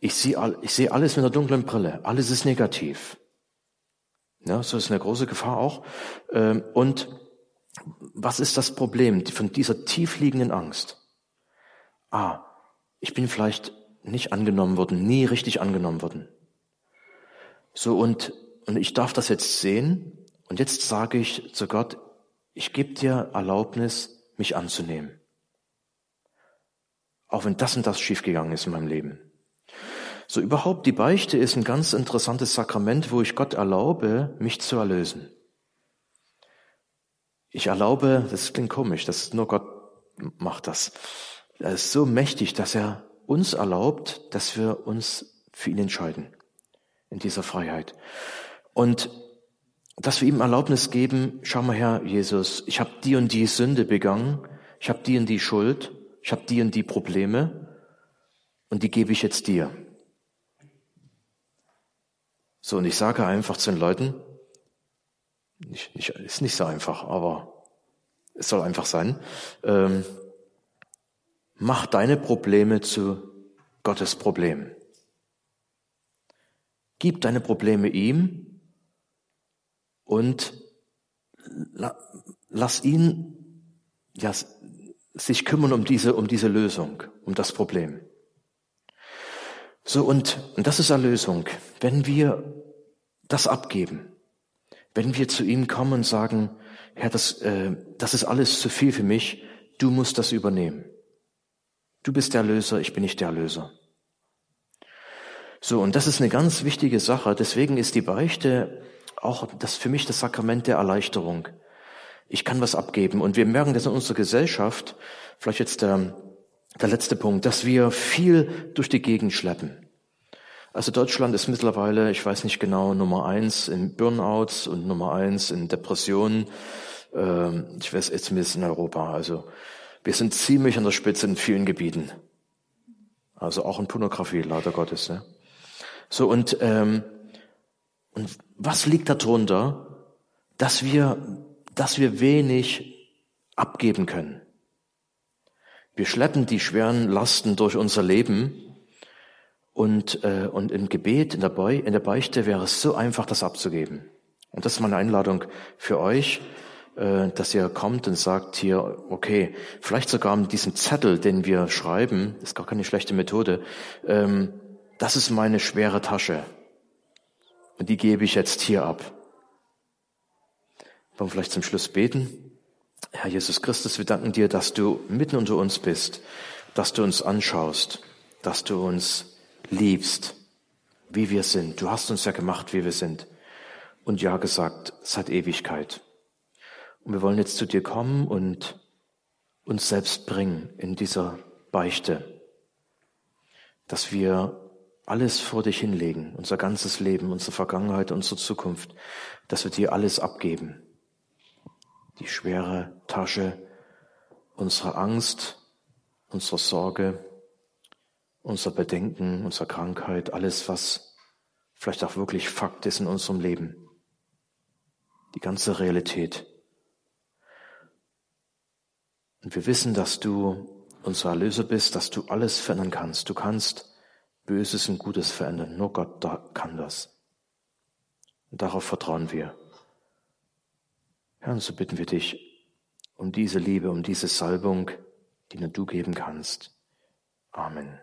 ich sehe, ich sehe alles mit einer dunklen Brille. Alles ist negativ. Ja, so ist eine große Gefahr auch. Ähm, und was ist das Problem von dieser tiefliegenden Angst? Ah, ich bin vielleicht nicht angenommen worden, nie richtig angenommen worden. So und, und ich darf das jetzt sehen und jetzt sage ich zu Gott, ich gebe dir Erlaubnis, mich anzunehmen. Auch wenn das und das schiefgegangen ist in meinem Leben. So überhaupt die Beichte ist ein ganz interessantes Sakrament, wo ich Gott erlaube, mich zu erlösen. Ich erlaube, das klingt komisch, das ist nur Gott macht das. Er ist so mächtig, dass er uns erlaubt, dass wir uns für ihn entscheiden in dieser Freiheit. Und dass wir ihm Erlaubnis geben, schau mal her, Jesus, ich habe die und die Sünde begangen, ich habe die und die Schuld, ich habe die und die Probleme und die gebe ich jetzt dir. So, und ich sage einfach zu den Leuten, nicht, nicht, ist nicht so einfach, aber es soll einfach sein, ähm, mach deine Probleme zu Gottes Problem. Gib deine Probleme ihm und la, lass ihn ja, sich kümmern um diese, um diese Lösung, um das Problem. So, und, und das ist Erlösung. Wenn wir das abgeben, wenn wir zu ihm kommen und sagen, Herr, das, äh, das ist alles zu viel für mich, du musst das übernehmen. Du bist der Löser, ich bin nicht der Löser. So, und das ist eine ganz wichtige Sache. Deswegen ist die Beichte auch das für mich das Sakrament der Erleichterung. Ich kann was abgeben. Und wir merken das in unserer Gesellschaft, vielleicht jetzt der, der letzte Punkt, dass wir viel durch die Gegend schleppen. Also Deutschland ist mittlerweile, ich weiß nicht genau, Nummer eins in Burnouts und Nummer eins in Depressionen. Ähm, ich weiß jetzt zumindest in Europa. Also wir sind ziemlich an der Spitze in vielen Gebieten. Also auch in Pornografie, leider Gottes. Ne? So und ähm, und was liegt darunter, dass wir dass wir wenig abgeben können? Wir schleppen die schweren Lasten durch unser Leben und, äh, und im Gebet, in der, Beu in der Beichte wäre es so einfach, das abzugeben. Und das ist meine Einladung für euch, äh, dass ihr kommt und sagt hier, okay, vielleicht sogar mit diesem Zettel, den wir schreiben, ist gar keine schlechte Methode, ähm, das ist meine schwere Tasche. Und die gebe ich jetzt hier ab. Wollen wir vielleicht zum Schluss beten? Herr Jesus Christus, wir danken dir, dass du mitten unter uns bist, dass du uns anschaust, dass du uns liebst, wie wir sind. Du hast uns ja gemacht, wie wir sind. Und ja gesagt, seit Ewigkeit. Und wir wollen jetzt zu dir kommen und uns selbst bringen in dieser Beichte, dass wir alles vor dich hinlegen, unser ganzes Leben, unsere Vergangenheit, unsere Zukunft, dass wir dir alles abgeben. Die schwere Tasche unserer Angst, unserer Sorge, unser Bedenken, unsere Krankheit, alles, was vielleicht auch wirklich Fakt ist in unserem Leben. Die ganze Realität. Und wir wissen, dass du unser Erlöser bist, dass du alles verändern kannst. Du kannst Böses und Gutes verändern. Nur Gott kann das. Und darauf vertrauen wir. Herr, so bitten wir dich um diese Liebe, um diese Salbung, die nur du geben kannst. Amen.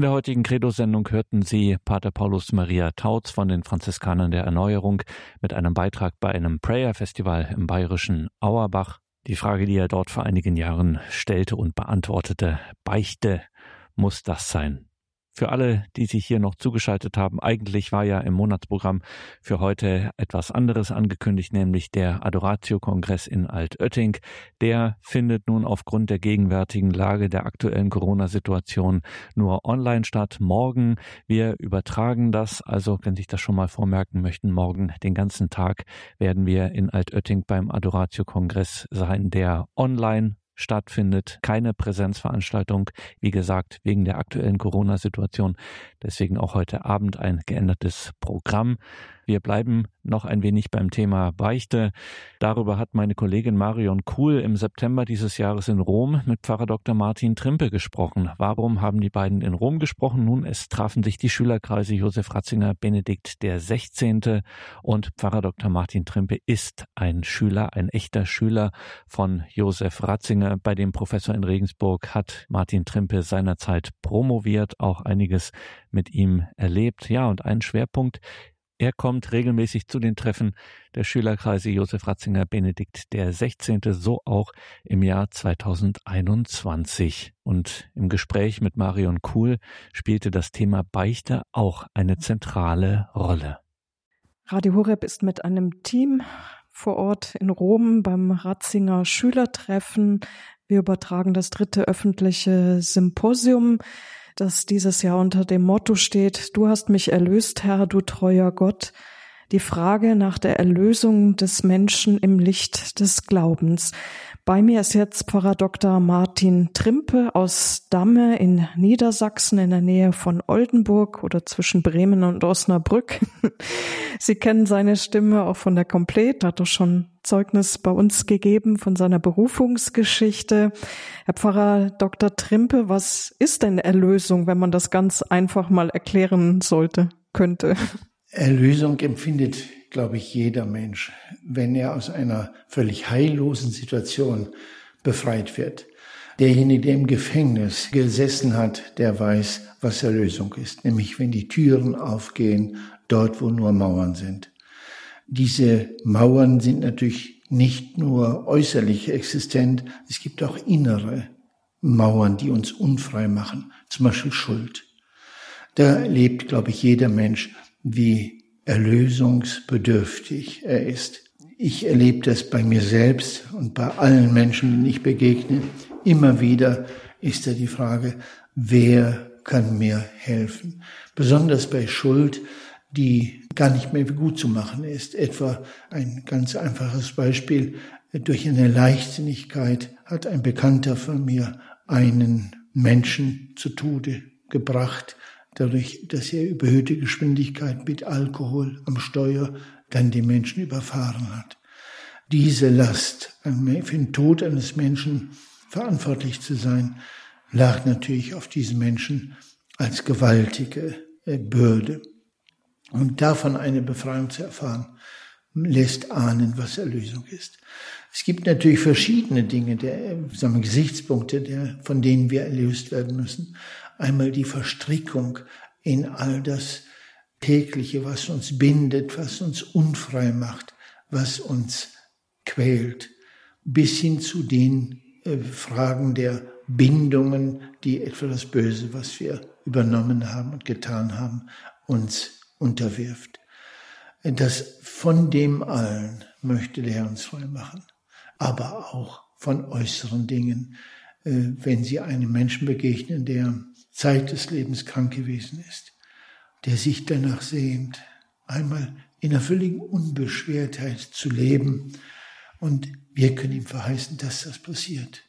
In der heutigen Credo-Sendung hörten Sie Pater Paulus Maria Tautz von den Franziskanern der Erneuerung mit einem Beitrag bei einem Prayer-Festival im bayerischen Auerbach. Die Frage, die er dort vor einigen Jahren stellte und beantwortete, Beichte, muss das sein? Für alle, die sich hier noch zugeschaltet haben, eigentlich war ja im Monatsprogramm für heute etwas anderes angekündigt, nämlich der Adoratio-Kongress in Altötting. Der findet nun aufgrund der gegenwärtigen Lage der aktuellen Corona-Situation nur online statt. Morgen, wir übertragen das, also wenn sich das schon mal vormerken möchten, morgen den ganzen Tag werden wir in Altötting beim Adoratio-Kongress sein, der online stattfindet. Keine Präsenzveranstaltung, wie gesagt, wegen der aktuellen Corona-Situation. Deswegen auch heute Abend ein geändertes Programm. Wir bleiben noch ein wenig beim Thema Beichte. Darüber hat meine Kollegin Marion Kuhl im September dieses Jahres in Rom mit Pfarrer Dr. Martin Trimpe gesprochen. Warum haben die beiden in Rom gesprochen? Nun, es trafen sich die Schülerkreise Josef Ratzinger Benedikt der 16. und Pfarrer Dr. Martin Trimpe ist ein Schüler, ein echter Schüler von Josef Ratzinger. Bei dem Professor in Regensburg hat Martin Trimpe seinerzeit promoviert, auch einiges mit ihm erlebt. Ja, und ein Schwerpunkt er kommt regelmäßig zu den Treffen der Schülerkreise Josef Ratzinger Benedikt der 16. so auch im Jahr 2021. Und im Gespräch mit Marion Kuhl spielte das Thema Beichte auch eine zentrale Rolle. Radio Horeb ist mit einem Team vor Ort in Rom beim Ratzinger Schülertreffen. Wir übertragen das dritte öffentliche Symposium das dieses Jahr unter dem Motto steht, Du hast mich erlöst, Herr, du treuer Gott, die Frage nach der Erlösung des Menschen im Licht des Glaubens. Bei mir ist jetzt Pfarrer Dr. Martin Trimpe aus Damme in Niedersachsen in der Nähe von Oldenburg oder zwischen Bremen und Osnabrück. Sie kennen seine Stimme auch von der Komplett, hat doch schon Zeugnis bei uns gegeben von seiner Berufungsgeschichte. Herr Pfarrer Dr. Trimpe, was ist denn Erlösung, wenn man das ganz einfach mal erklären sollte, könnte? Erlösung empfindet glaube ich, jeder Mensch, wenn er aus einer völlig heillosen Situation befreit wird. Derjenige, der im Gefängnis gesessen hat, der weiß, was Erlösung ist, nämlich wenn die Türen aufgehen, dort, wo nur Mauern sind. Diese Mauern sind natürlich nicht nur äußerlich existent, es gibt auch innere Mauern, die uns unfrei machen, zum Beispiel Schuld. Da lebt, glaube ich, jeder Mensch, wie erlösungsbedürftig er ist. Ich erlebe das bei mir selbst und bei allen Menschen, denen ich begegne. Immer wieder ist da die Frage, wer kann mir helfen? Besonders bei Schuld, die gar nicht mehr gut zu machen ist. Etwa ein ganz einfaches Beispiel. Durch eine Leichtsinnigkeit hat ein Bekannter von mir einen Menschen zu Tode gebracht, dadurch, dass er überhöhte Geschwindigkeit mit Alkohol am Steuer dann die Menschen überfahren hat. Diese Last, für den Tod eines Menschen verantwortlich zu sein, lag natürlich auf diesen Menschen als gewaltige äh, Bürde. Und davon eine Befreiung zu erfahren, lässt ahnen, was Erlösung ist. Es gibt natürlich verschiedene Dinge, der, sagen wir, Gesichtspunkte, der, von denen wir erlöst werden müssen. Einmal die Verstrickung in all das tägliche, was uns bindet, was uns unfrei macht, was uns quält, bis hin zu den äh, Fragen der Bindungen, die etwa das Böse, was wir übernommen haben und getan haben, uns unterwirft. Das von dem allen möchte der Herr uns frei machen, aber auch von äußeren Dingen, äh, wenn Sie einem Menschen begegnen, der Zeit des Lebens krank gewesen ist, der sich danach sehnt, einmal in einer völligen Unbeschwertheit zu leben. Und wir können ihm verheißen, dass das passiert.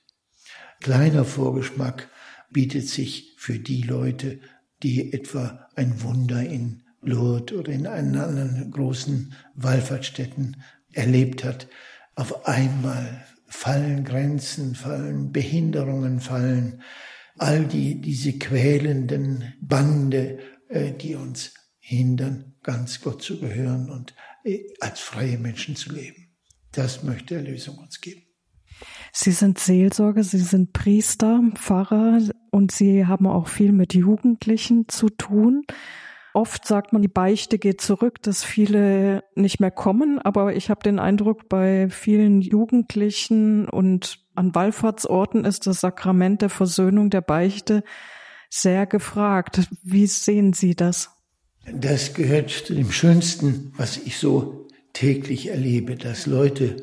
Kleiner Vorgeschmack bietet sich für die Leute, die etwa ein Wunder in Lourdes oder in anderen großen Wallfahrtsstätten erlebt hat. Auf einmal fallen Grenzen, fallen Behinderungen, fallen all die, diese quälenden Bande, äh, die uns hindern, ganz Gott zu gehören und äh, als freie Menschen zu leben. Das möchte Erlösung uns geben. Sie sind Seelsorger, Sie sind Priester, Pfarrer. und Sie haben auch viel mit Jugendlichen zu tun. Oft sagt man, die Beichte geht zurück, dass viele nicht mehr kommen, aber ich habe den Eindruck, bei vielen Jugendlichen und an Wallfahrtsorten ist das Sakrament der Versöhnung der Beichte sehr gefragt. Wie sehen Sie das? Das gehört zu dem Schönsten, was ich so täglich erlebe, dass Leute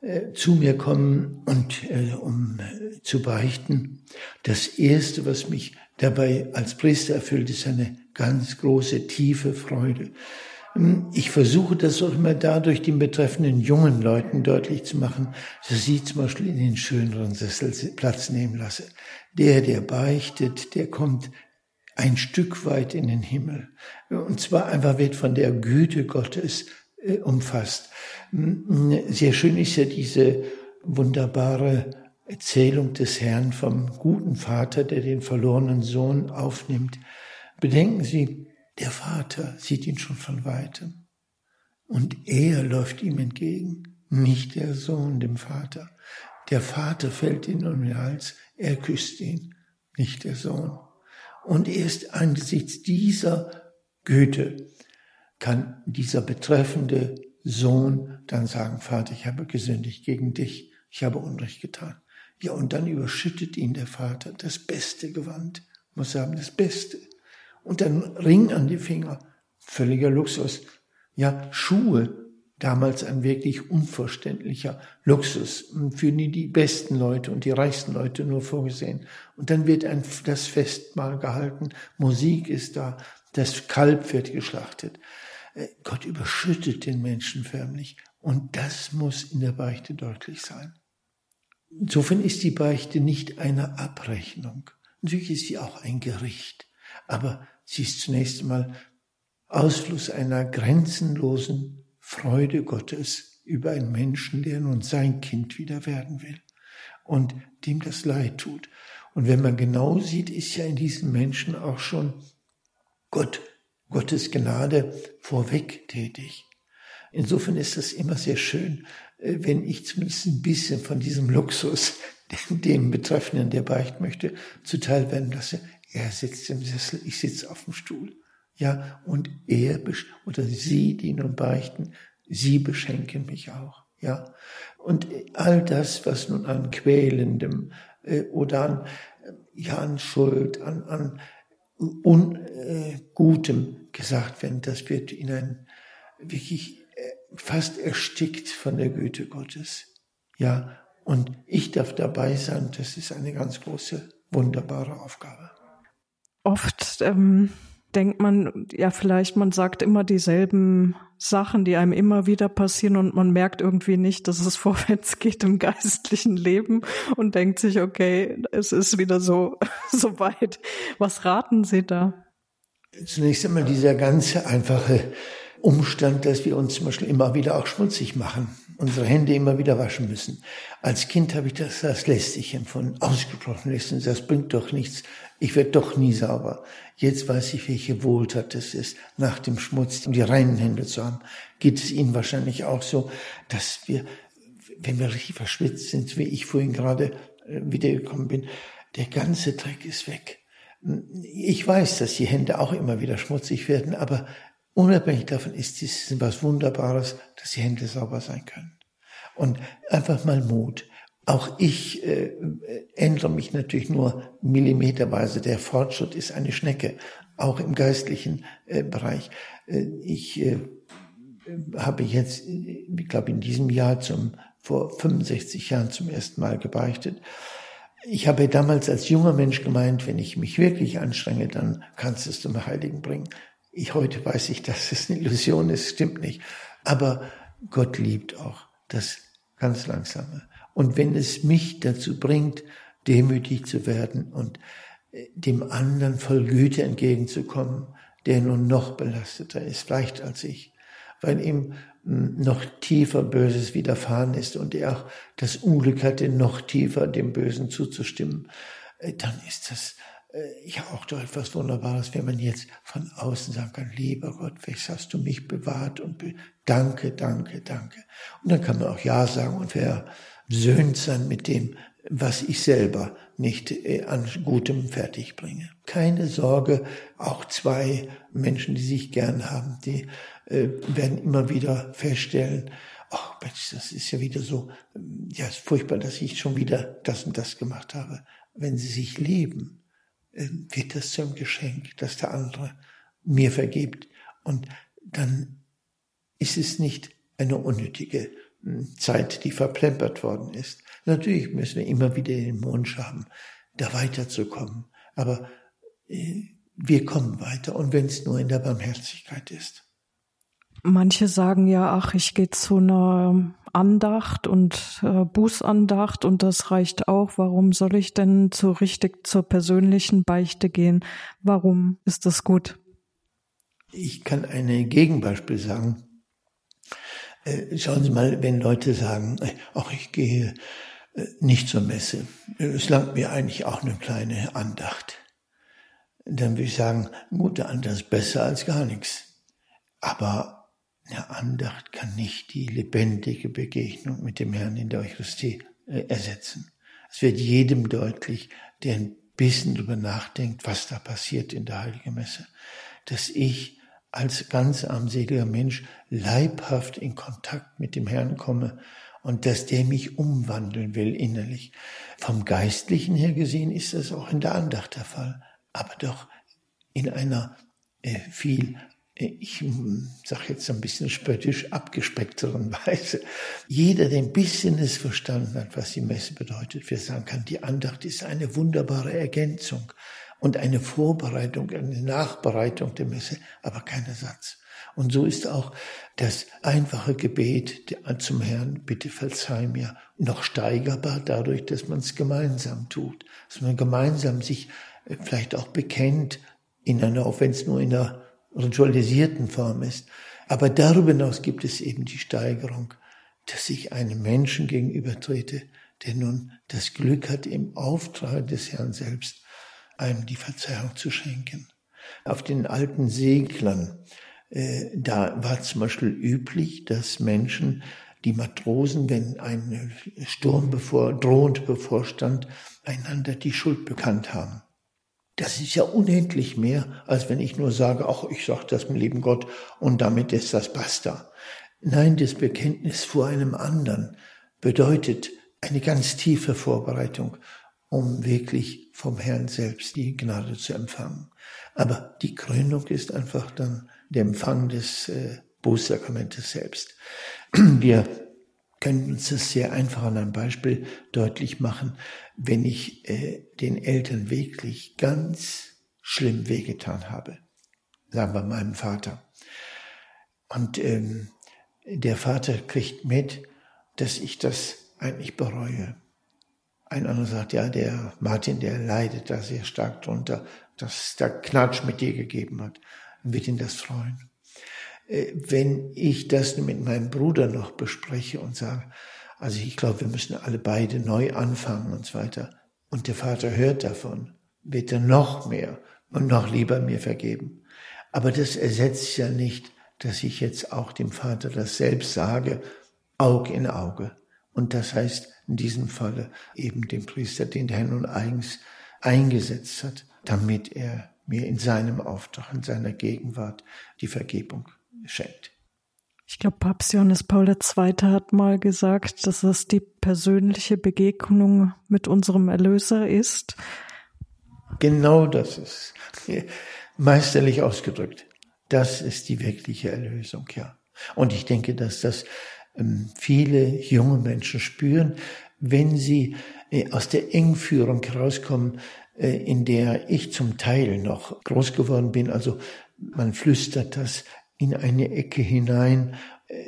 äh, zu mir kommen und äh, um äh, zu beichten. Das erste, was mich dabei als Priester erfüllt, ist eine ganz große, tiefe Freude. Ähm, ich versuche das auch immer dadurch den betreffenden jungen Leuten deutlich zu machen, dass sie zum Beispiel in den schöneren Sessel Platz nehmen lasse. Der, der beichtet, der kommt ein Stück weit in den Himmel. Und zwar einfach wird von der Güte Gottes äh, umfasst. Ähm, sehr schön ist ja diese wunderbare Erzählung des Herrn vom guten Vater, der den verlorenen Sohn aufnimmt. Bedenken Sie, der Vater sieht ihn schon von weitem. Und er läuft ihm entgegen, nicht der Sohn dem Vater. Der Vater fällt ihm um den Hals, er küsst ihn, nicht der Sohn. Und erst angesichts dieser Güte kann dieser betreffende Sohn dann sagen, Vater, ich habe gesündigt gegen dich, ich habe Unrecht getan. Ja, und dann überschüttet ihn der Vater das beste Gewand, muss sagen, das Beste und dann Ring an die Finger. Völliger Luxus. Ja, Schuhe. Damals ein wirklich unverständlicher Luxus. Für nie die besten Leute und die reichsten Leute nur vorgesehen. Und dann wird ein, das Festmahl gehalten. Musik ist da. Das Kalb wird geschlachtet. Äh, Gott überschüttet den Menschen förmlich. Und das muss in der Beichte deutlich sein. Insofern ist die Beichte nicht eine Abrechnung. Natürlich ist sie auch ein Gericht. Aber sie ist zunächst einmal Ausfluss einer grenzenlosen Freude Gottes über einen Menschen, der nun sein Kind wieder werden will und dem das Leid tut. Und wenn man genau sieht, ist ja in diesen Menschen auch schon Gott, Gottes Gnade vorweg tätig. Insofern ist das immer sehr schön, äh, wenn ich zumindest ein bisschen von diesem Luxus, dem Betreffenden, der beicht möchte, zuteil werden lasse. Er sitzt im Sessel, ich sitze auf dem Stuhl. Ja, und er oder sie, die nun beichten, sie beschenken mich auch. Ja, und all das, was nun an quälendem äh, oder an, äh, ja, an Schuld, an, an Ungutem äh, gesagt werden, das wird in ein wirklich äh, fast erstickt von der Güte Gottes. Ja, und ich darf dabei sein, das ist eine ganz große, wunderbare Aufgabe. Oft ähm, denkt man, ja, vielleicht man sagt immer dieselben Sachen, die einem immer wieder passieren und man merkt irgendwie nicht, dass es vorwärts geht im geistlichen Leben und denkt sich, okay, es ist wieder so, so weit. Was raten Sie da? Zunächst einmal dieser ganze einfache Umstand, dass wir uns zum Beispiel immer wieder auch schmutzig machen, unsere Hände immer wieder waschen müssen. Als Kind habe ich das als lästig empfunden, ausgesprochen lästig. Das bringt doch nichts. Ich werde doch nie sauber. Jetzt weiß ich, welche Wohltat es ist, nach dem Schmutz die reinen Hände zu haben. Geht es Ihnen wahrscheinlich auch so, dass wir, wenn wir richtig verschwitzt sind, wie ich vorhin gerade äh, wiedergekommen bin, der ganze Dreck ist weg. Ich weiß, dass die Hände auch immer wieder schmutzig werden, aber Unabhängig davon ist es was Wunderbares, dass die Hände sauber sein können. Und einfach mal Mut. Auch ich äh, ändere mich natürlich nur millimeterweise. Der Fortschritt ist eine Schnecke, auch im geistlichen äh, Bereich. Äh, ich äh, habe jetzt, ich glaube, in diesem Jahr zum vor 65 Jahren zum ersten Mal gebeichtet. Ich habe damals als junger Mensch gemeint, wenn ich mich wirklich anstrenge, dann kannst du es zum Heiligen bringen. Ich heute weiß ich, dass es eine Illusion ist, stimmt nicht. Aber Gott liebt auch das ganz langsame. Und wenn es mich dazu bringt, demütig zu werden und äh, dem anderen voll Güte entgegenzukommen, der nun noch belasteter ist, vielleicht als ich, weil ihm hm, noch tiefer Böses widerfahren ist und er auch das Unglück hatte, noch tiefer dem Bösen zuzustimmen, äh, dann ist das ja auch doch etwas Wunderbares, wenn man jetzt von außen sagen kann, lieber Gott, welches hast du mich bewahrt und be danke, danke, danke. Und dann kann man auch Ja sagen und versöhnt sein mit dem, was ich selber nicht äh, an Gutem fertig bringe. Keine Sorge, auch zwei Menschen, die sich gern haben, die äh, werden immer wieder feststellen, ach Mensch, das ist ja wieder so, ja, ist furchtbar, dass ich schon wieder das und das gemacht habe. Wenn sie sich lieben, äh, wird das zum Geschenk, dass der andere mir vergibt. Und dann ist es nicht eine unnötige hm, Zeit, die verplempert worden ist. Natürlich müssen wir immer wieder den Wunsch haben, da weiterzukommen. Aber äh, wir kommen weiter und wenn es nur in der Barmherzigkeit ist. Manche sagen ja, ach, ich gehe zu einer Andacht und äh, Bußandacht und das reicht auch. Warum soll ich denn so richtig zur persönlichen Beichte gehen? Warum ist das gut? Ich kann ein Gegenbeispiel sagen. Äh, schauen Sie mal, wenn Leute sagen, äh, ach, ich gehe äh, nicht zur Messe. Es langt mir eigentlich auch eine kleine Andacht. Dann würde ich sagen, gute Andacht ist besser als gar nichts. Aber eine Andacht kann nicht die lebendige Begegnung mit dem Herrn in der Eucharistie äh, ersetzen. Es wird jedem deutlich, der ein bisschen darüber nachdenkt, was da passiert in der Heiligen Messe, dass ich als ganz armseliger Mensch leibhaft in Kontakt mit dem Herrn komme und dass der mich umwandeln will innerlich. Vom Geistlichen her gesehen ist das auch in der Andacht der Fall, aber doch in einer äh, viel ich sage jetzt ein bisschen spöttisch, abgespeckteren Weise. Jeder, der ein bisschen es verstanden hat, was die Messe bedeutet, wir sagen kann, die Andacht ist eine wunderbare Ergänzung und eine Vorbereitung, eine Nachbereitung der Messe, aber kein Ersatz. Und so ist auch das einfache Gebet zum Herrn, bitte verzeih mir, noch steigerbar dadurch, dass man es gemeinsam tut, dass man gemeinsam sich äh, vielleicht auch bekennt in einer, auch wenn es nur in einer ritualisierten Form ist. Aber darüber hinaus gibt es eben die Steigerung, dass ich einem Menschen gegenüber trete, der nun das Glück hat, im Auftrag des Herrn selbst einem die Verzeihung zu schenken. Auf den alten Seglern, äh, da war zum Beispiel üblich, dass Menschen, die Matrosen, wenn ein Sturm bevor, drohend bevorstand, einander die Schuld bekannt haben. Das ist ja unendlich mehr, als wenn ich nur sage, ach, ich sage das dem lieben Gott und damit ist das basta. Nein, das Bekenntnis vor einem anderen bedeutet eine ganz tiefe Vorbereitung, um wirklich vom Herrn selbst die Gnade zu empfangen. Aber die Krönung ist einfach dann der Empfang des äh, Bußsakramentes selbst. Wir können uns das sehr einfach an einem Beispiel deutlich machen. Wenn ich äh, den Eltern wirklich ganz schlimm wehgetan habe, sagen wir meinem Vater, und ähm, der Vater kriegt mit, dass ich das eigentlich bereue. Ein anderer sagt, ja, der Martin, der leidet da sehr stark drunter, dass da Knatsch mit dir gegeben hat. Wird ihn das freuen? Äh, wenn ich das mit meinem Bruder noch bespreche und sage, also ich glaube, wir müssen alle beide neu anfangen und so weiter. Und der Vater hört davon, wird er noch mehr und noch lieber mir vergeben. Aber das ersetzt ja nicht, dass ich jetzt auch dem Vater das selbst sage, Aug in Auge. Und das heißt in diesem Falle eben dem Priester, den der Herr nun eigens eingesetzt hat, damit er mir in seinem Auftrag, in seiner Gegenwart die Vergebung schenkt. Ich glaube, Papst Johannes Paul II. hat mal gesagt, dass es die persönliche Begegnung mit unserem Erlöser ist. Genau das ist meisterlich ausgedrückt. Das ist die wirkliche Erlösung, ja. Und ich denke, dass das ähm, viele junge Menschen spüren, wenn sie äh, aus der Engführung herauskommen, äh, in der ich zum Teil noch groß geworden bin. Also man flüstert das in eine Ecke hinein.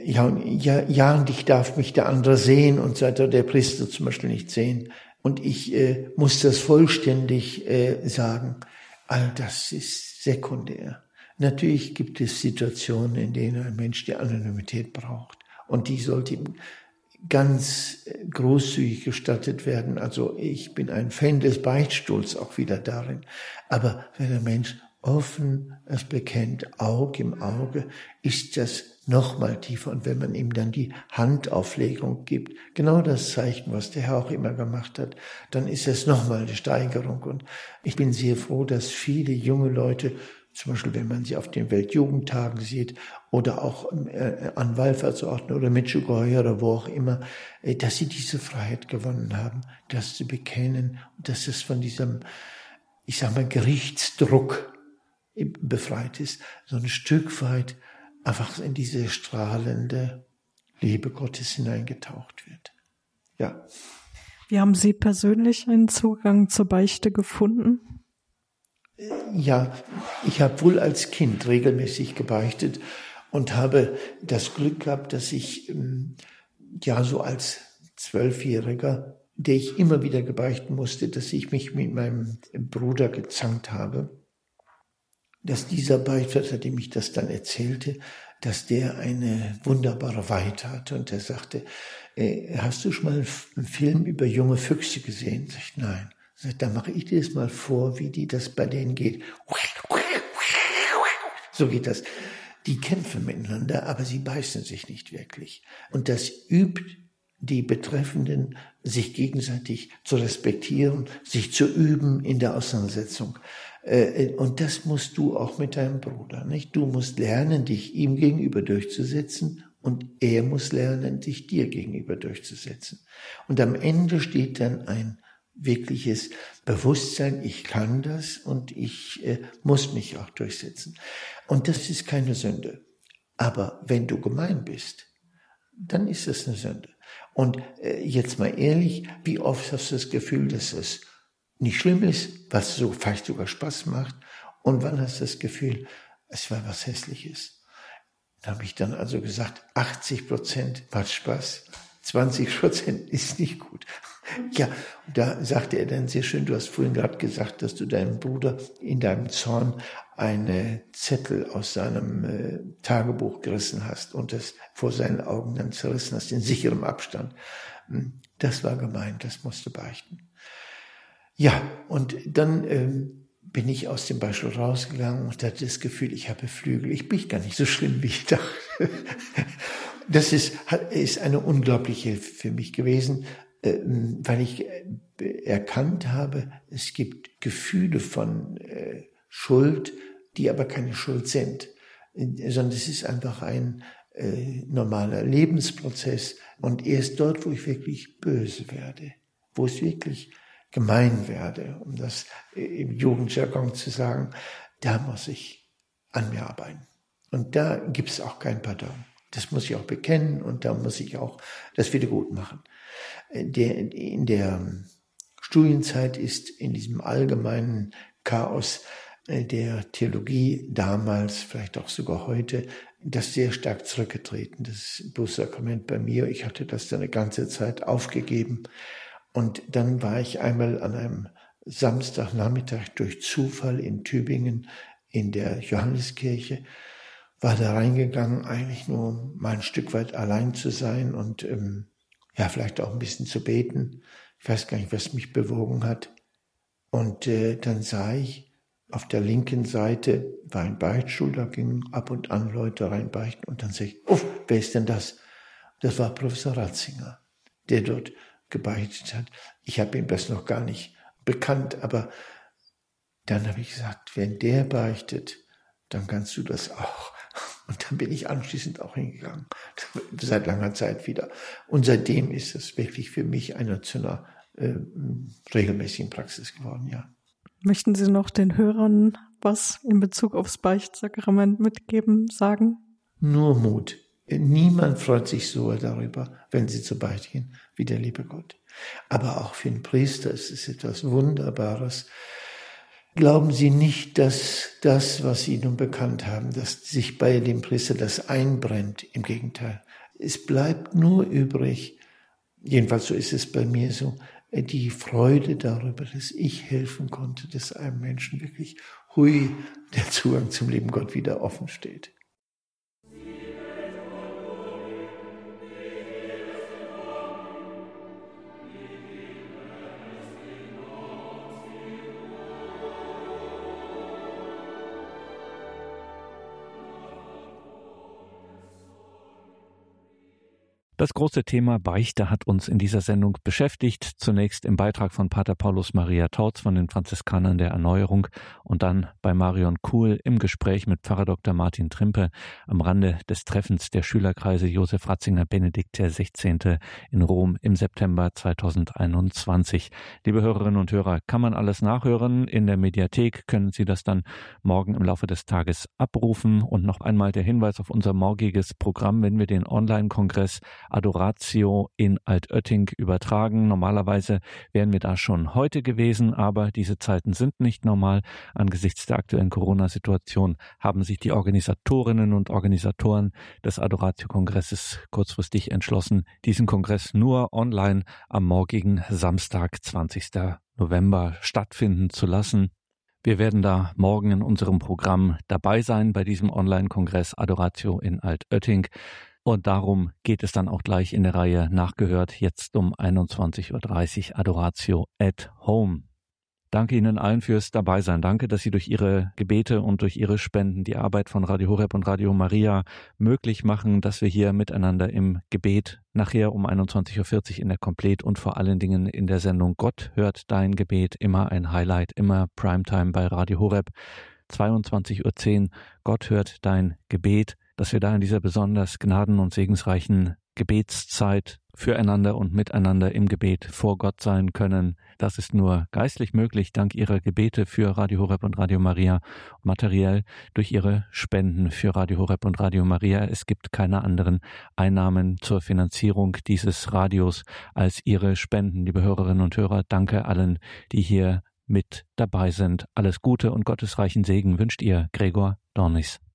Ja, ja, ja, und ich darf mich der andere sehen und so weiter, der Priester zum Beispiel nicht sehen. Und ich äh, muss das vollständig äh, sagen. All das ist sekundär. Natürlich gibt es Situationen, in denen ein Mensch die Anonymität braucht. Und die sollte ihm ganz äh, großzügig gestattet werden. Also ich bin ein Fan des Beichtstuhls auch wieder darin. Aber wenn der Mensch offen es bekennt, Auge im Auge, ist das nochmal tiefer. Und wenn man ihm dann die Handauflegung gibt, genau das Zeichen, was der Herr auch immer gemacht hat, dann ist es nochmal eine Steigerung. Und ich bin sehr froh, dass viele junge Leute zum Beispiel wenn man sie auf den Weltjugendtagen sieht oder auch äh, an Wallfahrtsorten oder Medjugorje oder wo auch immer, äh, dass sie diese Freiheit gewonnen haben, das zu bekennen dass es von diesem, ich sag mal, Gerichtsdruck befreit ist, so ein Stück weit einfach in diese strahlende Liebe Gottes hineingetaucht wird. Ja. Wie haben Sie persönlich einen Zugang zur Beichte gefunden? Ja, ich habe wohl als Kind regelmäßig gebeichtet und habe das Glück gehabt, dass ich ähm, ja so als Zwölfjähriger, der ich immer wieder gebeichten musste, dass ich mich mit meinem Bruder gezankt habe, dass dieser Beichtvater, dem ich das dann erzählte, dass der eine wunderbare Weite hatte und er sagte, äh, hast du schon mal einen Film über junge Füchse gesehen? Sag ich, nein. Da mache ich dir das mal vor, wie die das bei denen geht. So geht das. Die kämpfen miteinander, aber sie beißen sich nicht wirklich. Und das übt die Betreffenden, sich gegenseitig zu respektieren, sich zu üben in der Auseinandersetzung. Äh, und das musst du auch mit deinem Bruder, nicht? Du musst lernen, dich ihm gegenüber durchzusetzen und er muss lernen, dich dir gegenüber durchzusetzen. Und am Ende steht dann ein wirkliches Bewusstsein, ich kann das und ich äh, muss mich auch durchsetzen. Und das ist keine Sünde. Aber wenn du gemein bist, dann ist das eine Sünde. Und äh, jetzt mal ehrlich, wie oft hast du das Gefühl, dass es nicht schlimm ist, was so vielleicht sogar Spaß macht? Und wann hast du das Gefühl, es war was Hässliches? Da habe ich dann also gesagt, 80 Prozent macht Spaß, 20 Prozent ist nicht gut. Ja, da sagte er dann sehr schön, du hast vorhin gerade gesagt, dass du deinem Bruder in deinem Zorn eine Zettel aus seinem äh, Tagebuch gerissen hast und es vor seinen Augen dann zerrissen hast, in sicherem Abstand. Hm, das war gemein, das musste beichten. Ja, und dann ähm, bin ich aus dem Beispiel rausgegangen und hatte das Gefühl, ich habe Flügel. Ich bin gar nicht so schlimm, wie ich dachte. Das ist, ist eine unglaubliche Hilfe für mich gewesen, ähm, weil ich äh, erkannt habe, es gibt Gefühle von äh, Schuld, die aber keine Schuld sind, sondern es ist einfach ein äh, normaler Lebensprozess. Und erst dort, wo ich wirklich böse werde, wo ich wirklich gemein werde, um das im Jugendjargon zu sagen, da muss ich an mir arbeiten. Und da gibt es auch kein Pardon. Das muss ich auch bekennen und da muss ich auch das wieder gut machen. In der Studienzeit ist in diesem allgemeinen Chaos äh, der Theologie damals, vielleicht auch sogar heute, das sehr stark zurückgetreten. Das Bußsakrament bei mir, ich hatte das dann eine ganze Zeit aufgegeben. Und dann war ich einmal an einem Samstagnachmittag durch Zufall in Tübingen in der Johanneskirche war da reingegangen, eigentlich nur mal ein Stück weit allein zu sein und ähm, ja, vielleicht auch ein bisschen zu beten. Ich weiß gar nicht, was mich bewogen hat. Und äh, dann sah ich, auf der linken Seite war ein Beichtstuhl, da gingen ab und an Leute reinbeichten und dann sag ich, uff, wer ist denn das? Das war Professor Ratzinger, der dort gebeichtet hat. Ich habe ihm das noch gar nicht bekannt, aber dann habe ich gesagt, wenn der beichtet, dann kannst du das auch. Und dann bin ich anschließend auch hingegangen, seit langer Zeit wieder. Und seitdem ist es wirklich für mich eine zu einer äh, regelmäßigen Praxis geworden, ja. Möchten Sie noch den Hörern was in Bezug aufs Beichtsakrament mitgeben, sagen? Nur Mut. Niemand freut sich so darüber, wenn sie zu Beicht gehen, wie der liebe Gott. Aber auch für einen Priester ist es etwas Wunderbares, Glauben Sie nicht, dass das, was Sie nun bekannt haben, dass sich bei dem Priester das einbrennt. Im Gegenteil. Es bleibt nur übrig, jedenfalls so ist es bei mir so, die Freude darüber, dass ich helfen konnte, dass einem Menschen wirklich, hui, der Zugang zum lieben Gott wieder offen steht. Das große Thema Beichte hat uns in dieser Sendung beschäftigt. Zunächst im Beitrag von Pater Paulus Maria Tautz von den Franziskanern der Erneuerung und dann bei Marion Kuhl im Gespräch mit Pfarrer Dr. Martin Trimpe am Rande des Treffens der Schülerkreise Josef Ratzinger Benedikt XVI. in Rom im September 2021. Liebe Hörerinnen und Hörer, kann man alles nachhören. In der Mediathek können Sie das dann morgen im Laufe des Tages abrufen. Und noch einmal der Hinweis auf unser morgiges Programm, wenn wir den Online-Kongress Adoratio in Altötting übertragen. Normalerweise wären wir da schon heute gewesen, aber diese Zeiten sind nicht normal. Angesichts der aktuellen Corona-Situation haben sich die Organisatorinnen und Organisatoren des Adoratio-Kongresses kurzfristig entschlossen, diesen Kongress nur online am morgigen Samstag, 20. November stattfinden zu lassen. Wir werden da morgen in unserem Programm dabei sein bei diesem Online-Kongress Adoratio in Altötting. Und darum geht es dann auch gleich in der Reihe nachgehört, jetzt um 21.30 Uhr Adoratio at Home. Danke Ihnen allen fürs Dabeisein. Danke, dass Sie durch Ihre Gebete und durch Ihre Spenden die Arbeit von Radio Horeb und Radio Maria möglich machen, dass wir hier miteinander im Gebet nachher um 21.40 Uhr in der Komplett und vor allen Dingen in der Sendung Gott hört dein Gebet immer ein Highlight, immer Primetime bei Radio Horeb. 22.10 Uhr Gott hört dein Gebet dass wir da in dieser besonders gnaden- und segensreichen Gebetszeit füreinander und miteinander im Gebet vor Gott sein können. Das ist nur geistlich möglich dank ihrer Gebete für Radio Horeb und Radio Maria, materiell durch ihre Spenden für Radio Horeb und Radio Maria. Es gibt keine anderen Einnahmen zur Finanzierung dieses Radios als ihre Spenden. Liebe Hörerinnen und Hörer, danke allen, die hier mit dabei sind. Alles Gute und gottesreichen Segen wünscht ihr Gregor Dornis.